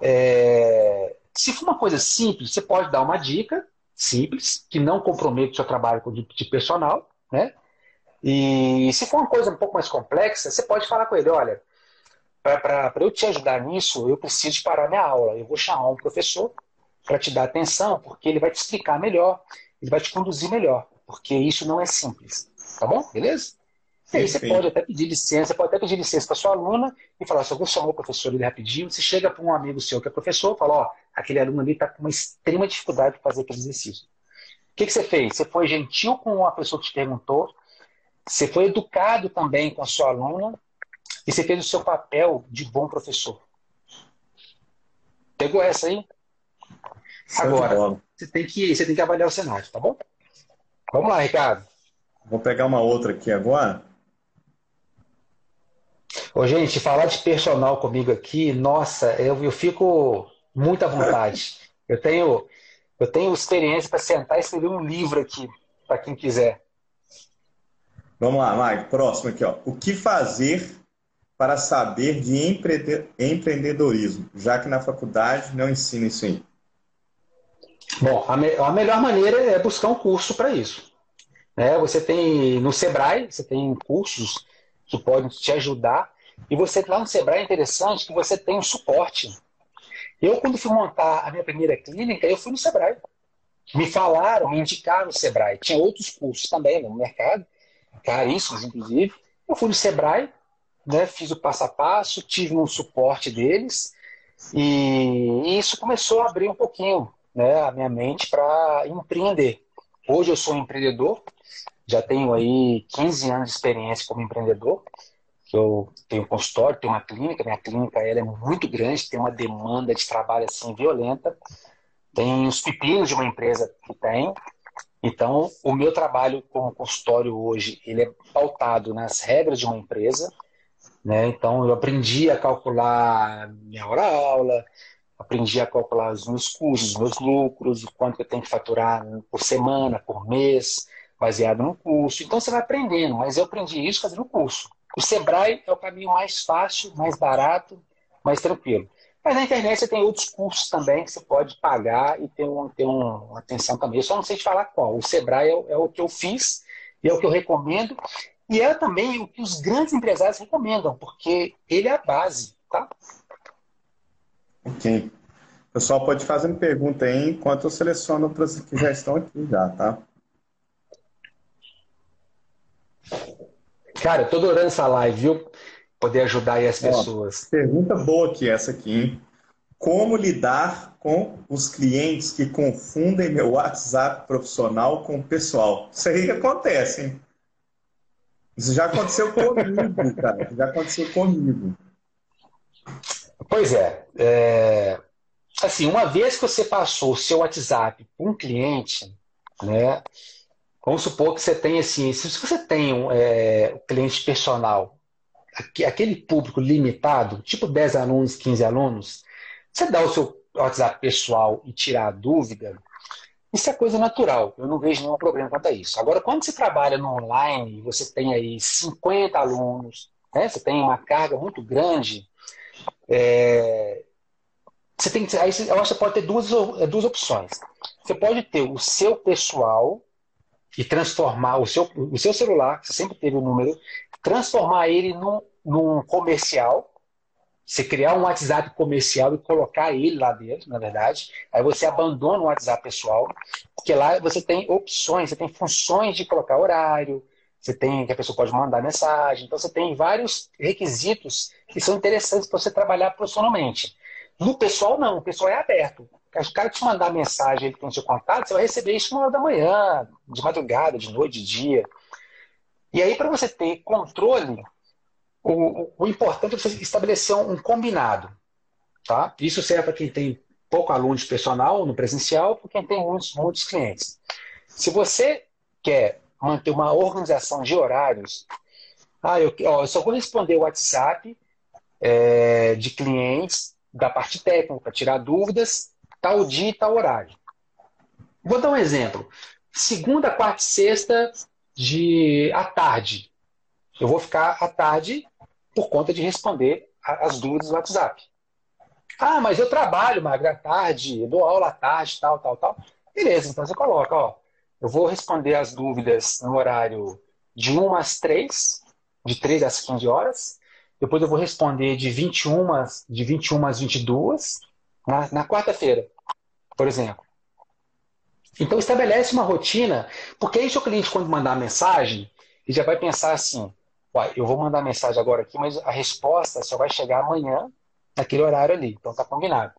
É... Se for uma coisa simples, você pode dar uma dica, simples, que não compromete o seu trabalho de, de personal, né? E se for uma coisa um pouco mais complexa, você pode falar com ele, olha, para eu te ajudar nisso, eu preciso parar minha aula. Eu vou chamar um professor para te dar atenção, porque ele vai te explicar melhor, ele vai te conduzir melhor, porque isso não é simples. Tá bom? Beleza? E aí você pode até pedir licença, pode até pedir licença para sua aluna e falar, se vou chamar o professor ele rapidinho, você chega para um amigo seu que é professor, fala, ó, aquele aluno ali está com uma extrema dificuldade de fazer aquele exercício. O que, que você fez? Você foi gentil com a pessoa que te perguntou, você foi educado também com a sua aluna e você fez o seu papel de bom professor. Pegou essa aí? Agora, você tem, que, você tem que avaliar o cenário, tá bom? Vamos lá, Ricardo. Vou pegar uma outra aqui agora. Ô, gente, falar de personal comigo aqui, nossa, eu, eu fico muito à vontade. Eu tenho, eu tenho experiência para sentar e escrever um livro aqui, para quem quiser. Vamos lá, Mike. Próximo aqui, ó. O que fazer para saber de empreendedorismo, já que na faculdade não ensina isso aí? Bom, a, me a melhor maneira é buscar um curso para isso. Né? Você tem no Sebrae, você tem cursos que podem te ajudar. E você lá no Sebrae é interessante que você tem um suporte. Eu, quando fui montar a minha primeira clínica, eu fui no Sebrae. Me falaram, me indicaram o Sebrae. Tinha outros cursos também no mercado, caríssimos, inclusive. Eu fui no Sebrae, né, fiz o passo a passo, tive um suporte deles, e isso começou a abrir um pouquinho né, a minha mente para empreender. Hoje eu sou um empreendedor, já tenho aí 15 anos de experiência como empreendedor. Eu tenho consultório, tenho uma clínica, minha clínica ela é muito grande, tem uma demanda de trabalho assim violenta. Tem os pepinos de uma empresa que tem. Então, o meu trabalho como consultório hoje, ele é pautado nas regras de uma empresa. Né? Então, eu aprendi a calcular minha hora-aula, aprendi a calcular os meus custos, os meus lucros, o quanto eu tenho que faturar por semana, por mês, baseado no curso. Então você vai aprendendo, mas eu aprendi isso fazendo curso. O Sebrae é o caminho mais fácil, mais barato, mais tranquilo. Mas na internet você tem outros cursos também que você pode pagar e ter, um, ter uma atenção também. Eu só não sei te falar qual. O Sebrae é, é o que eu fiz e é o que eu recomendo. E é também o que os grandes empresários recomendam, porque ele é a base, tá? Ok. O pessoal pode fazer uma pergunta aí enquanto eu seleciono para os que já estão aqui já, tá? Cara, eu tô adorando essa live, viu? Poder ajudar aí as pessoas. Ó, pergunta boa aqui essa aqui, hein? Como lidar com os clientes que confundem meu WhatsApp profissional com o pessoal? Isso aí acontece, hein? Isso já aconteceu comigo, cara. Já aconteceu comigo. Pois é, é, Assim, uma vez que você passou o seu WhatsApp para um cliente, né? Vamos supor que você tem assim, se você tem um é, cliente personal, aquele público limitado, tipo 10 alunos, 15 alunos, você dá o seu WhatsApp pessoal e tirar a dúvida, isso é coisa natural. Eu não vejo nenhum problema quanto a isso. Agora, quando você trabalha no online, você tem aí 50 alunos, né? você tem uma carga muito grande, é, você tem aí eu acho que você pode ter duas, é, duas opções. Você pode ter o seu pessoal e transformar o seu, o seu celular, que você sempre teve o número, transformar ele num, num comercial, você criar um WhatsApp comercial e colocar ele lá dentro, na verdade. Aí você abandona o WhatsApp pessoal, porque lá você tem opções, você tem funções de colocar horário, você tem que a pessoa pode mandar mensagem, então você tem vários requisitos que são interessantes para você trabalhar profissionalmente. No pessoal, não, o pessoal é aberto. O cara te mandar mensagem, ele tem seu contato, você vai receber isso uma hora da manhã, de madrugada, de noite, de dia. E aí, para você ter controle, o, o, importante é você estabelecer um combinado. Tá? Isso serve para quem tem pouco aluno de personal no presencial, para quem tem muitos, muitos clientes. Se você quer manter uma organização de horários, ah, eu, ó, eu só vou responder o WhatsApp é, de clientes da parte técnica, tirar dúvidas, tal dia e tal horário. Vou dar um exemplo. Segunda, quarta e sexta de à tarde. Eu vou ficar à tarde por conta de responder as dúvidas do WhatsApp. Ah, mas eu trabalho, Magra, à tarde, dou aula à tarde, tal, tal, tal. Beleza, então você coloca, ó, eu vou responder as dúvidas no horário de 1 às 3, de 3 às 15 horas, depois eu vou responder de 21, de 21 às 22 na, na quarta-feira, por exemplo. Então estabelece uma rotina, porque aí seu cliente quando mandar a mensagem, ele já vai pensar assim, eu vou mandar mensagem agora aqui, mas a resposta só vai chegar amanhã, naquele horário ali. Então tá combinado.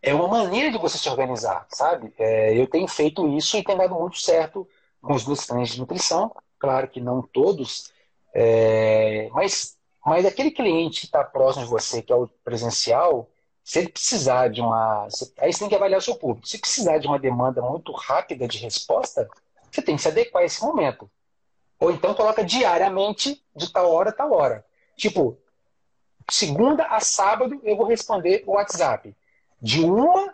É uma maneira de você se organizar, sabe? É, eu tenho feito isso e tem dado muito certo com os meus clientes de nutrição. Claro que não todos, é, mas mas aquele cliente que está próximo de você, que é o presencial, Se ele precisar de uma. Aí você tem que avaliar o seu público. Se precisar de uma demanda muito rápida de resposta, você tem que se adequar a esse momento. Ou então coloca diariamente, de tal hora a tal hora. Tipo, segunda a sábado eu vou responder o WhatsApp. De uma,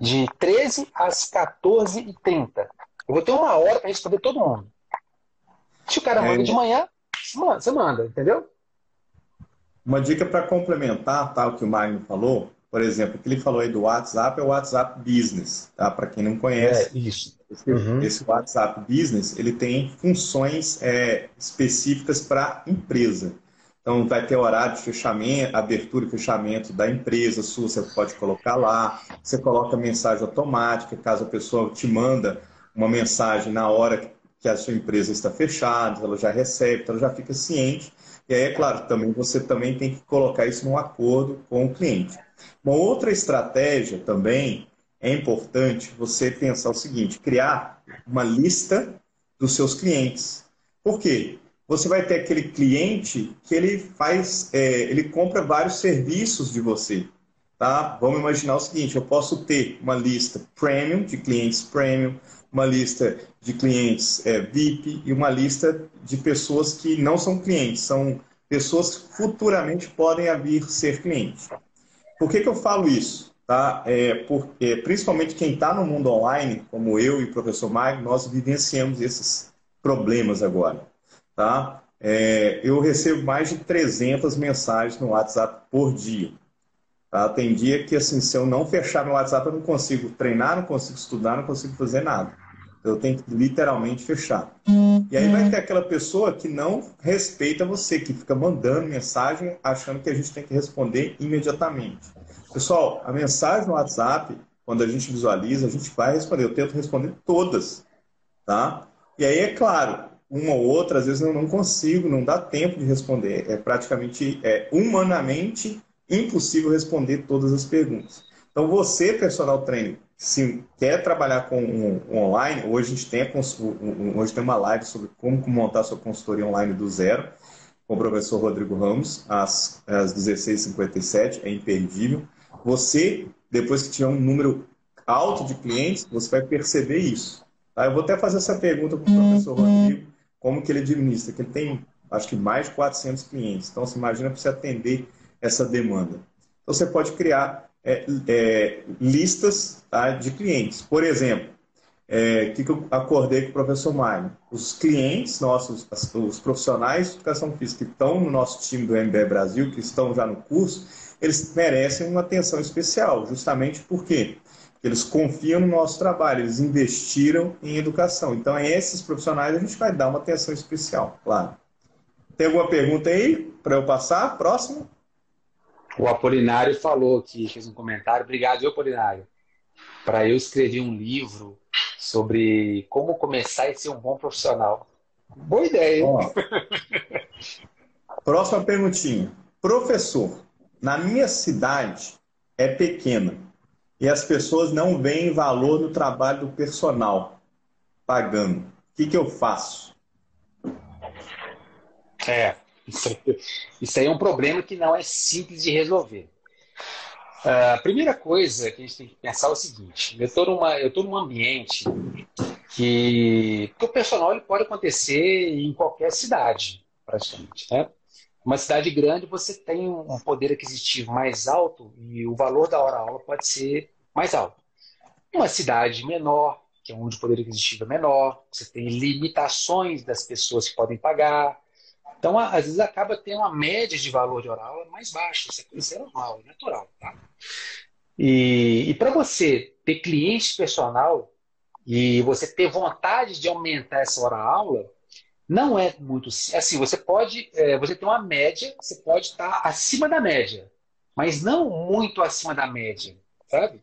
de 13 às 14h30. Eu vou ter uma hora para responder todo mundo. Se o cara manda é. de manhã, você manda, entendeu? Uma dica para complementar tá, o que o Magno falou, por exemplo, o que ele falou aí do WhatsApp é o WhatsApp Business, tá? Para quem não conhece. É, isso. Esse, uhum. esse, WhatsApp Business, ele tem funções é, específicas para empresa. Então, vai ter horário de fechamento, abertura e fechamento da empresa sua, você pode colocar lá. Você coloca mensagem automática, caso a pessoa te manda uma mensagem na hora que a sua empresa está fechada, ela já recebe, então ela já fica ciente. E aí, é claro, também você também tem que colocar isso num acordo com o cliente. Uma outra estratégia também é importante você pensar o seguinte: criar uma lista dos seus clientes. Por quê? Você vai ter aquele cliente que ele faz, é, ele compra vários serviços de você. Tá? Vamos imaginar o seguinte: eu posso ter uma lista premium de clientes premium, uma lista de clientes é, VIP e uma lista de pessoas que não são clientes, são pessoas que futuramente podem vir ser clientes. Por que, que eu falo isso? Tá? É, porque, principalmente quem está no mundo online, como eu e o professor Maio, nós vivenciamos esses problemas agora. Tá? É, eu recebo mais de 300 mensagens no WhatsApp por dia. Tá? Tem dia que, assim, se eu não fechar meu WhatsApp, eu não consigo treinar, não consigo estudar, não consigo fazer nada. Eu tenho que literalmente fechar. E aí vai ter aquela pessoa que não respeita você, que fica mandando mensagem achando que a gente tem que responder imediatamente. Pessoal, a mensagem no WhatsApp, quando a gente visualiza, a gente vai responder. Eu tento responder todas, tá? E aí, é claro, uma ou outra, às vezes eu não consigo, não dá tempo de responder. É praticamente, é humanamente impossível responder todas as perguntas. Então, você, personal trainer, se quer trabalhar com um, um online, hoje a gente tem, a, hoje tem uma live sobre como montar sua consultoria online do zero, com o professor Rodrigo Ramos, às, às 16h57, é imperdível. Você, depois que tiver um número alto de clientes, você vai perceber isso. Tá? Eu vou até fazer essa pergunta para o professor Rodrigo, como que ele administra, que ele tem, acho que mais de 400 clientes. Então, você imagina para você atender essa demanda. Então, você pode criar é, é, listas tá, de clientes. Por exemplo, é, que, que eu acordei com o professor Maio? Os clientes nossos, os profissionais de educação física que estão no nosso time do MBE Brasil, que estão já no curso, eles merecem uma atenção especial, justamente porque eles confiam no nosso trabalho, eles investiram em educação. Então, a esses profissionais a gente vai dar uma atenção especial, claro. Tem alguma pergunta aí para eu passar? Próximo? O Apolinário falou aqui, fez um comentário. Obrigado, Apolinário. Para eu escrever um livro sobre como começar e ser um bom profissional. Boa ideia, hein? Ó, próxima perguntinha. Professor, na minha cidade é pequena e as pessoas não veem valor no trabalho do personal pagando. O que, que eu faço? É, isso aí, isso aí é um problema que não é simples de resolver. Uh, a primeira coisa que a gente tem que pensar é o seguinte: eu estou numa, eu num ambiente que, que o personal ele pode acontecer em qualquer cidade, praticamente. Né? Uma cidade grande você tem um poder aquisitivo mais alto e o valor da hora-aula pode ser mais alto. Uma cidade menor, que é onde o poder aquisitivo é menor, você tem limitações das pessoas que podem pagar, então, às vezes, acaba tendo uma média de valor de oral mais baixa. Isso é normal, é natural. Tá? E, e para você ter cliente personal e você ter vontade de aumentar essa hora-aula, não é muito assim. Você pode, é, você tem uma média, você pode estar acima da média, mas não muito acima da média, sabe?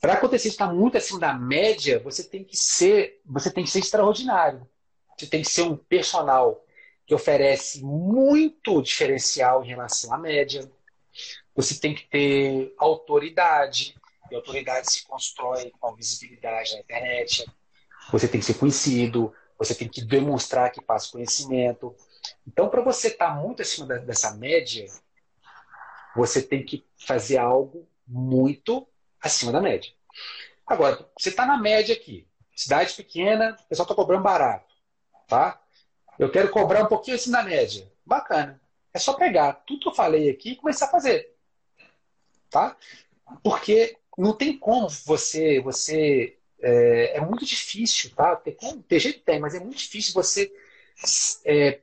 Para acontecer estar muito acima da média, você tem que ser, você tem que ser extraordinário. Você tem que ser um personal que oferece muito diferencial em relação à média. Você tem que ter autoridade, e autoridade se constrói com visibilidade na internet. Você tem que ser conhecido, você tem que demonstrar que passa conhecimento. Então, para você estar tá muito acima dessa média, você tem que fazer algo muito acima da média. Agora, você está na média aqui, cidade pequena, o pessoal está cobrando barato, tá? Eu quero cobrar um pouquinho acima da média. Bacana. É só pegar tudo que eu falei aqui e começar a fazer, tá? Porque não tem como você, você é, é muito difícil, tá? Tem, como, tem jeito tem, mas é muito difícil você é,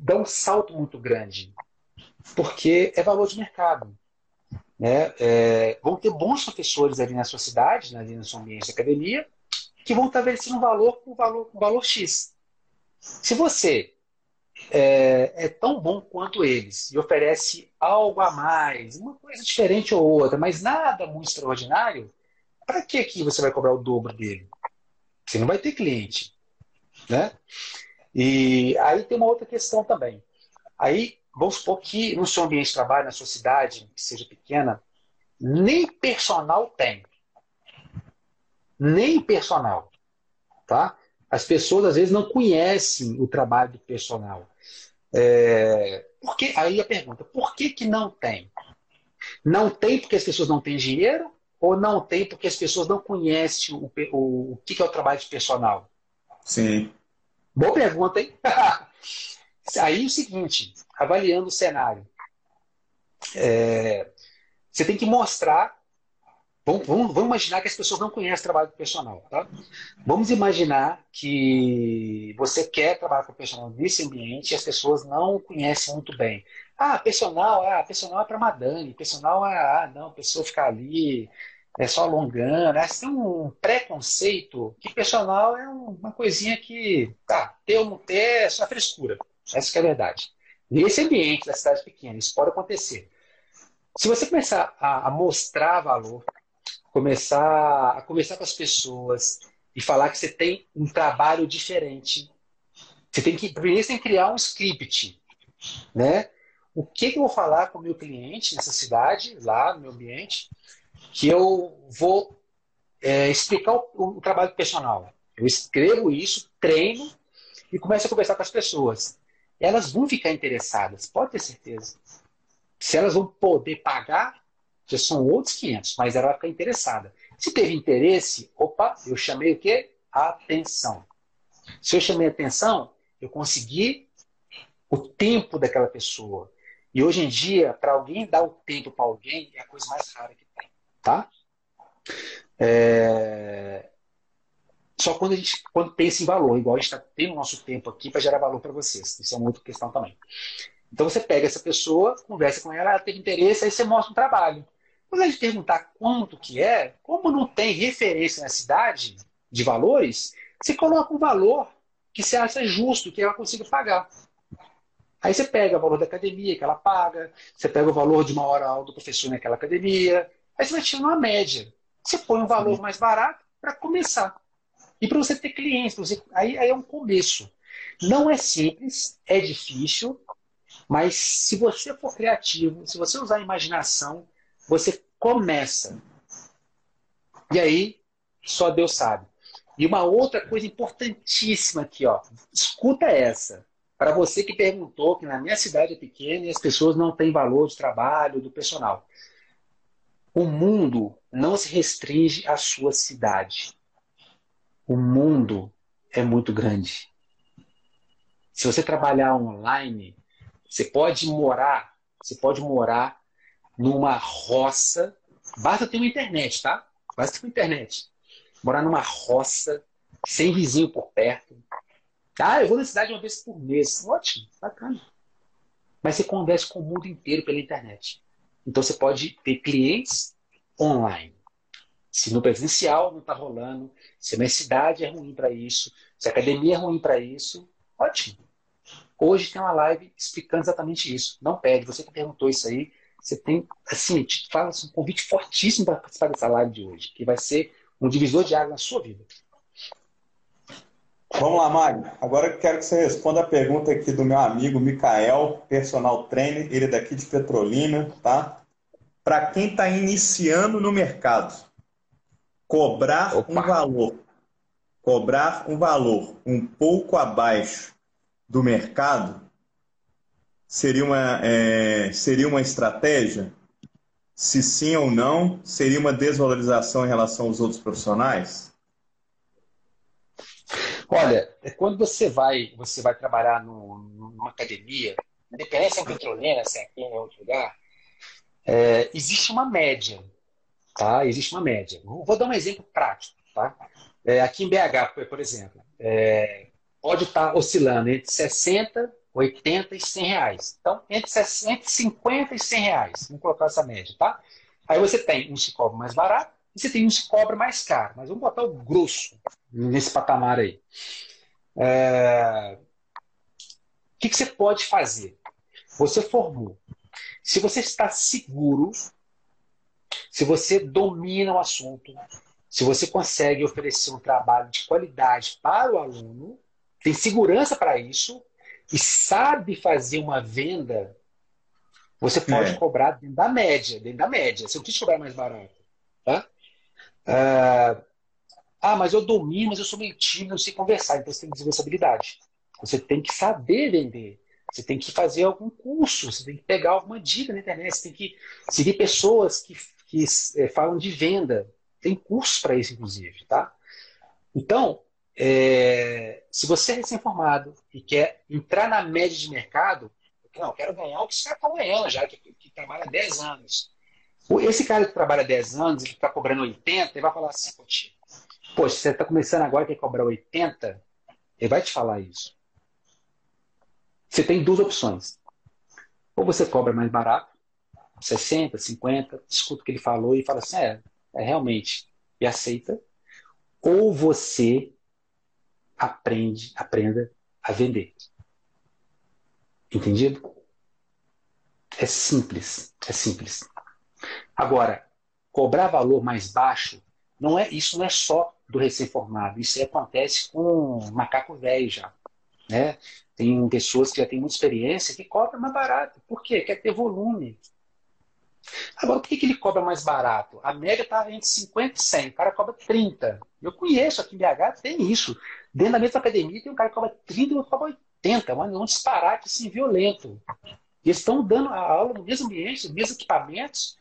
dar um salto muito grande, porque é valor de mercado. Né? É, vão ter bons professores ali na sua cidade, né, ali no seu ambiente de academia, que vão estabelecer um valor com valor, um valor X. Se você é, é, tão bom quanto eles e oferece algo a mais, uma coisa diferente ou outra, mas nada muito extraordinário, para que aqui você vai cobrar o dobro dele? Você não vai ter cliente. Né? E aí tem uma outra questão também. Aí, vamos supor que no seu ambiente de trabalho, na sua cidade, que seja pequena, nem personal tem. Nem personal. Tá? As pessoas às vezes não conhecem o trabalho do personal. É, porque, aí a pergunta, por que, que não tem? Não tem porque as pessoas não têm dinheiro ou não tem porque as pessoas não conhecem o, o, o que, é o trabalho de personal? Sim. Boa pergunta, hein? Aí o seguinte, avaliando o cenário, é, você tem que mostrar. Vamos, vamos, vamos, imaginar que as pessoas não conhecem o trabalho do personal. Tá? Vamos imaginar que você quer trabalhar com o personal nesse ambiente e as pessoas não conhecem muito bem. Ah, personal, ah, personal é para madame, personal é, ah, não, a pessoa ficar ali é só alongando. Né? Tem um preconceito que personal é uma coisinha que, tá, ter ou não ter é só frescura. Essa é a verdade. Nesse ambiente da cidade pequena, isso pode acontecer. Se você começar a, a mostrar valor, começar a conversar com as pessoas e falar que você tem um trabalho diferente, você tem que primeiro você tem que criar um script, né? O que, que eu vou falar com o meu cliente nessa cidade, lá no meu ambiente, que eu vou é, explicar o, o, trabalho personal. Eu escrevo isso, treino e começo a conversar com as pessoas. Elas vão ficar interessadas, pode ter certeza. Se elas vão poder pagar, já são outros 500, mas ela vai ficar interessada. Se teve interesse, opa, eu chamei o quê? Atenção. Se eu chamei atenção, eu consegui o tempo daquela pessoa. E hoje em dia, para alguém dar o tempo para alguém, é a coisa mais rara que tem. Tá? É... Só quando a gente quando pensa em valor, igual a gente está tendo nosso tempo aqui para gerar valor para vocês. Isso é uma outra questão também. Então você pega essa pessoa, conversa com ela, ela teve interesse, aí você mostra um trabalho. Quando a gente perguntar quanto que é, como não tem referência na cidade de valores, você coloca um valor que você acha justo, que ela consiga pagar. Aí você pega o valor da academia que ela paga, você pega o valor de uma hora aula do professor naquela academia, Aí você vai tirar uma média. Você põe um valor mais barato para começar. E para você ter clientes, você... aí, aí é um começo. Não é simples, é difícil, mas se você for criativo, se você usar a imaginação, você começa. E aí, só Deus sabe. E uma outra coisa importantíssima aqui, ó. Escuta essa. Para você que perguntou que na minha cidade é pequena e as pessoas não têm valor de trabalho, do personal. O mundo não se restringe à sua cidade. O mundo é muito grande. Se você trabalhar online, você pode morar, você pode morar numa roça. Basta ter uma internet, tá? Basta ter uma internet. Morar numa roça, sem vizinho por perto. Ah, eu vou na cidade uma vez por mês. Ótimo, bacana. Mas você conversa com o mundo inteiro pela internet. Então você pode ter clientes online. Se no presencial não está rolando, se na cidade é ruim para isso, se a academia é ruim para isso, ótimo. Hoje tem uma live explicando exatamente isso. Não pede. Você que perguntou isso aí, você tem, assim, te fala um convite fortíssimo para participar dessa live de hoje, que vai ser um divisor de água na sua vida. Vamos lá, Mário. Agora eu quero que você responda a pergunta aqui do meu amigo Mikael, personal trainer, ele é daqui de Petrolina, tá? Para quem está iniciando no mercado, cobrar Opa. um valor, cobrar um valor um pouco abaixo do mercado seria uma, é, seria uma estratégia? Se sim ou não, seria uma desvalorização em relação aos outros profissionais? Olha, quando você vai, você vai trabalhar no, numa academia, independente se é em Petrolina, se é aqui em outro lugar, é, existe uma média, tá? Existe uma média. Vou dar um exemplo prático, tá? É, aqui em BH, por exemplo, é, pode estar oscilando entre 60, 80 e 100 reais. Então, entre, 60, 50 e 100 reais. Vamos colocar essa média, tá? Aí você tem um se cobra mais barato e você tem um se cobra mais caro. Mas vamos botar o grosso nesse patamar aí. É... O que, que você pode fazer? Você formou. Se você está seguro, se você domina o assunto, se você consegue oferecer um trabalho de qualidade para o aluno, tem segurança para isso e sabe fazer uma venda, você pode é. cobrar dentro da média, dentro da média. Você não precisa cobrar mais barato. Tá? Ah, ah, mas eu domino, mas eu sou meio tímido, não sei conversar. Então você tem habilidade. Você tem que saber vender. Você tem que fazer algum curso, você tem que pegar alguma dica na internet, você tem que seguir pessoas que, que é, falam de venda. Tem cursos para isso, inclusive, tá? Então, é, se você é recém-formado e quer entrar na média de mercado, não, eu quero ganhar o que você está ganhando já, que, que trabalha 10 anos. Esse cara que trabalha 10 anos que está cobrando 80, ele vai falar assim, poxa, você está começando agora e quer cobrar 80, ele vai te falar isso. Você tem duas opções. Ou você cobra mais barato, 60, 50, escuta o que ele falou e fala assim, é, é realmente, e aceita. Ou você aprende, aprenda a vender. Entendido? É simples, é simples. Agora, cobrar valor mais baixo, não é isso não é só do recém-formado, isso acontece com macaco velho já. Né? Tem pessoas que já têm muita experiência que cobram mais barato. Por quê? Quer ter volume. Agora, por que, que ele cobra mais barato? A média está entre 50 e 100. O cara cobra 30. Eu conheço aqui em BH, tem isso. Dentro da mesma academia tem um cara que cobra 30 e outro cobra 80. Mano, é um disparate assim, violento. Eles estão dando a aula no mesmo ambiente, nos mesmos equipamentos.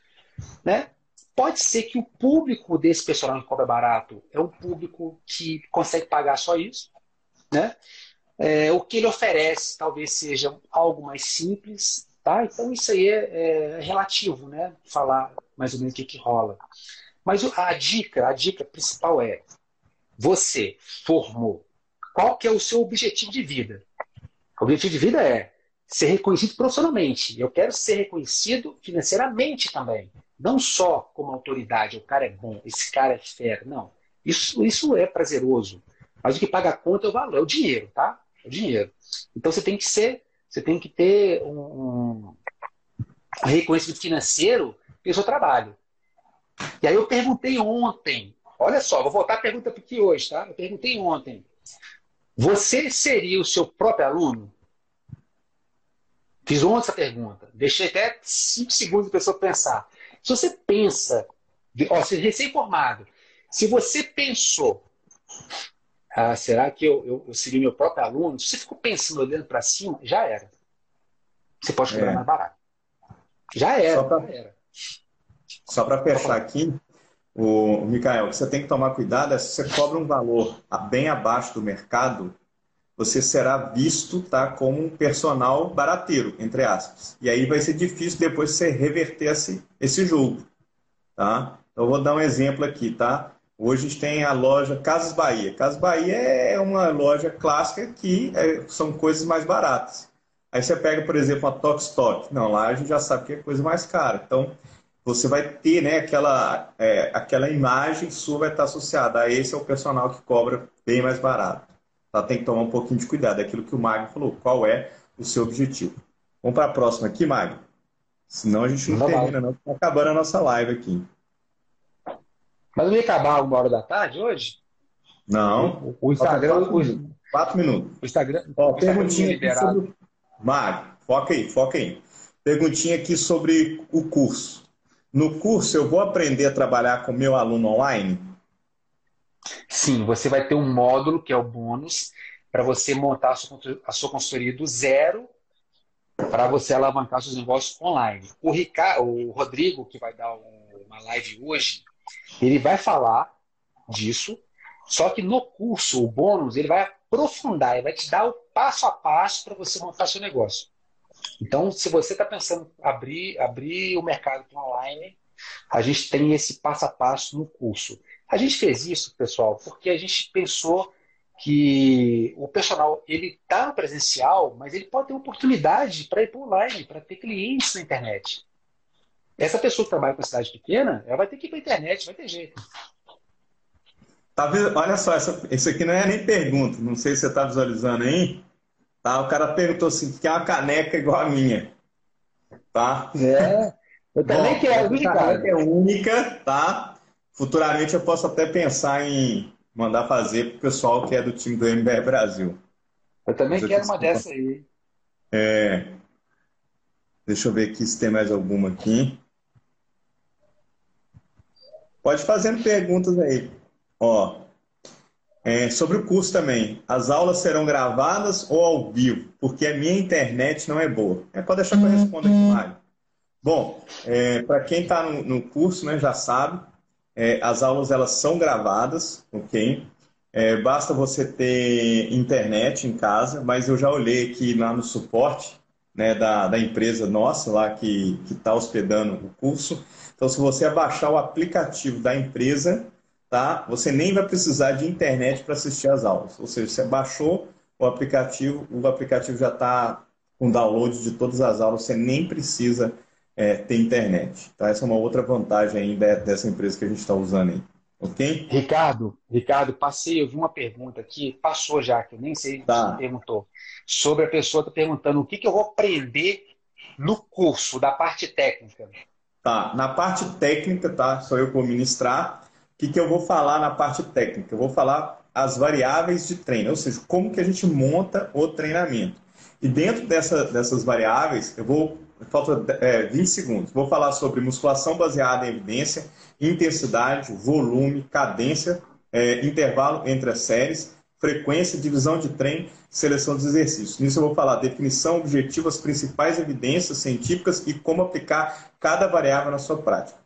Né? Pode ser que o público desse personal que cobra barato é um público que consegue pagar só isso. Né? É, o que ele oferece talvez seja algo mais simples, tá? Então isso aí é, é relativo, né? Falar mais ou menos o que, que rola. Mas a dica, a dica principal é: você formou. Qual que é o seu objetivo de vida? O objetivo de vida é ser reconhecido profissionalmente. Eu quero ser reconhecido financeiramente também. Não só como autoridade, o cara é bom, esse cara é fera. Não. Isso, isso é prazeroso. Mas o que paga a conta é o valor, é o dinheiro, tá? o dinheiro. Então você tem que ser, você tem que ter um, reconhecimento financeiro pelo seu trabalho. E aí eu perguntei ontem, olha só, vou voltar a pergunta aqui hoje, tá? Eu perguntei ontem. Você seria o seu próprio aluno? Fiz ontem essa pergunta. Deixei até cinco segundos a pessoa pensar. Se você pensa, ó, se recém-formado, se você pensou ah, será que eu, eu, eu seria meu próprio aluno? Se você ficou pensando, olhando para cima, já era. Você pode cobrar é. mais barato. Já era. Só para fechar aqui, o Mikael, você tem que tomar cuidado é se você cobra um valor bem abaixo do mercado, você será visto tá, como um personal barateiro, entre aspas. E aí vai ser difícil depois você reverter esse, esse jogo. Tá? Então, eu vou dar um exemplo aqui, tá? Hoje a gente tem a loja Casas Bahia. Casas Bahia é uma loja clássica que é, são coisas mais baratas. Aí você pega, por exemplo, a Tox Stock. Não, lá a gente já sabe que é coisa mais cara. Então, você vai ter né, aquela, é, aquela imagem sua vai estar associada a esse é o personal que cobra bem mais barato. Tá? Tem que tomar um pouquinho de cuidado. É aquilo que o Magno falou. Qual é o seu objetivo? Vamos para a próxima aqui, Magno? Senão a gente não, não termina, não. Está acabando a nossa live aqui. Mas não ia acabar uma hora da tarde hoje? Não. O, Instagram. Quatro, minutos. quatro minutos. O Instagram. Ó, o perguntinha Instagram sobre. Mário, foca aí, foca aí. Perguntinha aqui sobre o curso. No curso, eu vou aprender a trabalhar com meu aluno online? Sim, você vai ter um módulo que é o bônus para você montar a sua, a sua consultoria do zero para você alavancar seus negócios online. O, Ricardo, o Rodrigo, que vai dar uma live hoje, ele vai falar disso, só que no curso, o bônus, ele vai aprofundar, ele vai te dar o passo a passo para você montar seu negócio. Então, se você está pensando em abrir, abrir o mercado online, a gente tem esse passo a passo no curso. A gente fez isso, pessoal, porque a gente pensou que o personal ele está presencial, mas ele pode ter oportunidade para ir para online, para ter clientes na internet. Essa pessoa que trabalha com cidade pequena, ela vai ter que ir para a internet, vai ter jeito. Tá, olha só, essa, isso aqui não é nem pergunta, não sei se você está visualizando aí. Tá? O cara perguntou assim, quer uma caneca igual a minha. Tá? É. Eu também Bom, quero, Ricardo. caneca é única, tá? Futuramente eu posso até pensar em mandar fazer para o pessoal que é do time do MBR Brasil. Eu também quero uma dessa aí. É. Deixa eu ver aqui se tem mais alguma aqui. Pode fazendo perguntas aí. Ó, é, sobre o curso também. As aulas serão gravadas ou ao vivo? Porque a minha internet não é boa. É, pode deixar que eu responda aqui, uhum. Mário. Bom, é, para quem está no, no, curso, né, já sabe, é, as aulas elas são gravadas, ok? É, basta você ter internet em casa, mas eu já olhei aqui lá no suporte né, da, da empresa nossa lá que está hospedando o curso. Então, se você abaixar o aplicativo da empresa, tá, você nem vai precisar de internet para assistir às aulas. Ou seja, você baixou o aplicativo, o aplicativo já está com download de todas as aulas, você nem precisa é, ter internet. Tá? Essa é uma outra vantagem ainda dessa empresa que a gente está usando aí. Ok? Ricardo, Ricardo, passei, eu vi uma pergunta aqui, passou já, que eu nem sei tá. se perguntou, sobre a pessoa está perguntando o que, que eu vou aprender no curso da parte técnica. Tá, na parte técnica, tá? Sou eu que vou ministrar. O que, que eu vou falar na parte técnica? Eu vou falar as variáveis de treino, ou seja, como que a gente monta o treinamento. E dentro dessa, dessas variáveis, eu vou falta é, 20 segundos. Vou falar sobre musculação baseada em evidência, intensidade, volume, cadência, é, intervalo entre as séries, frequência, divisão de treino, seleção dos exercícios. Nisso eu vou falar definição, objetivo, as principais evidências científicas e como aplicar cada variável na sua prática.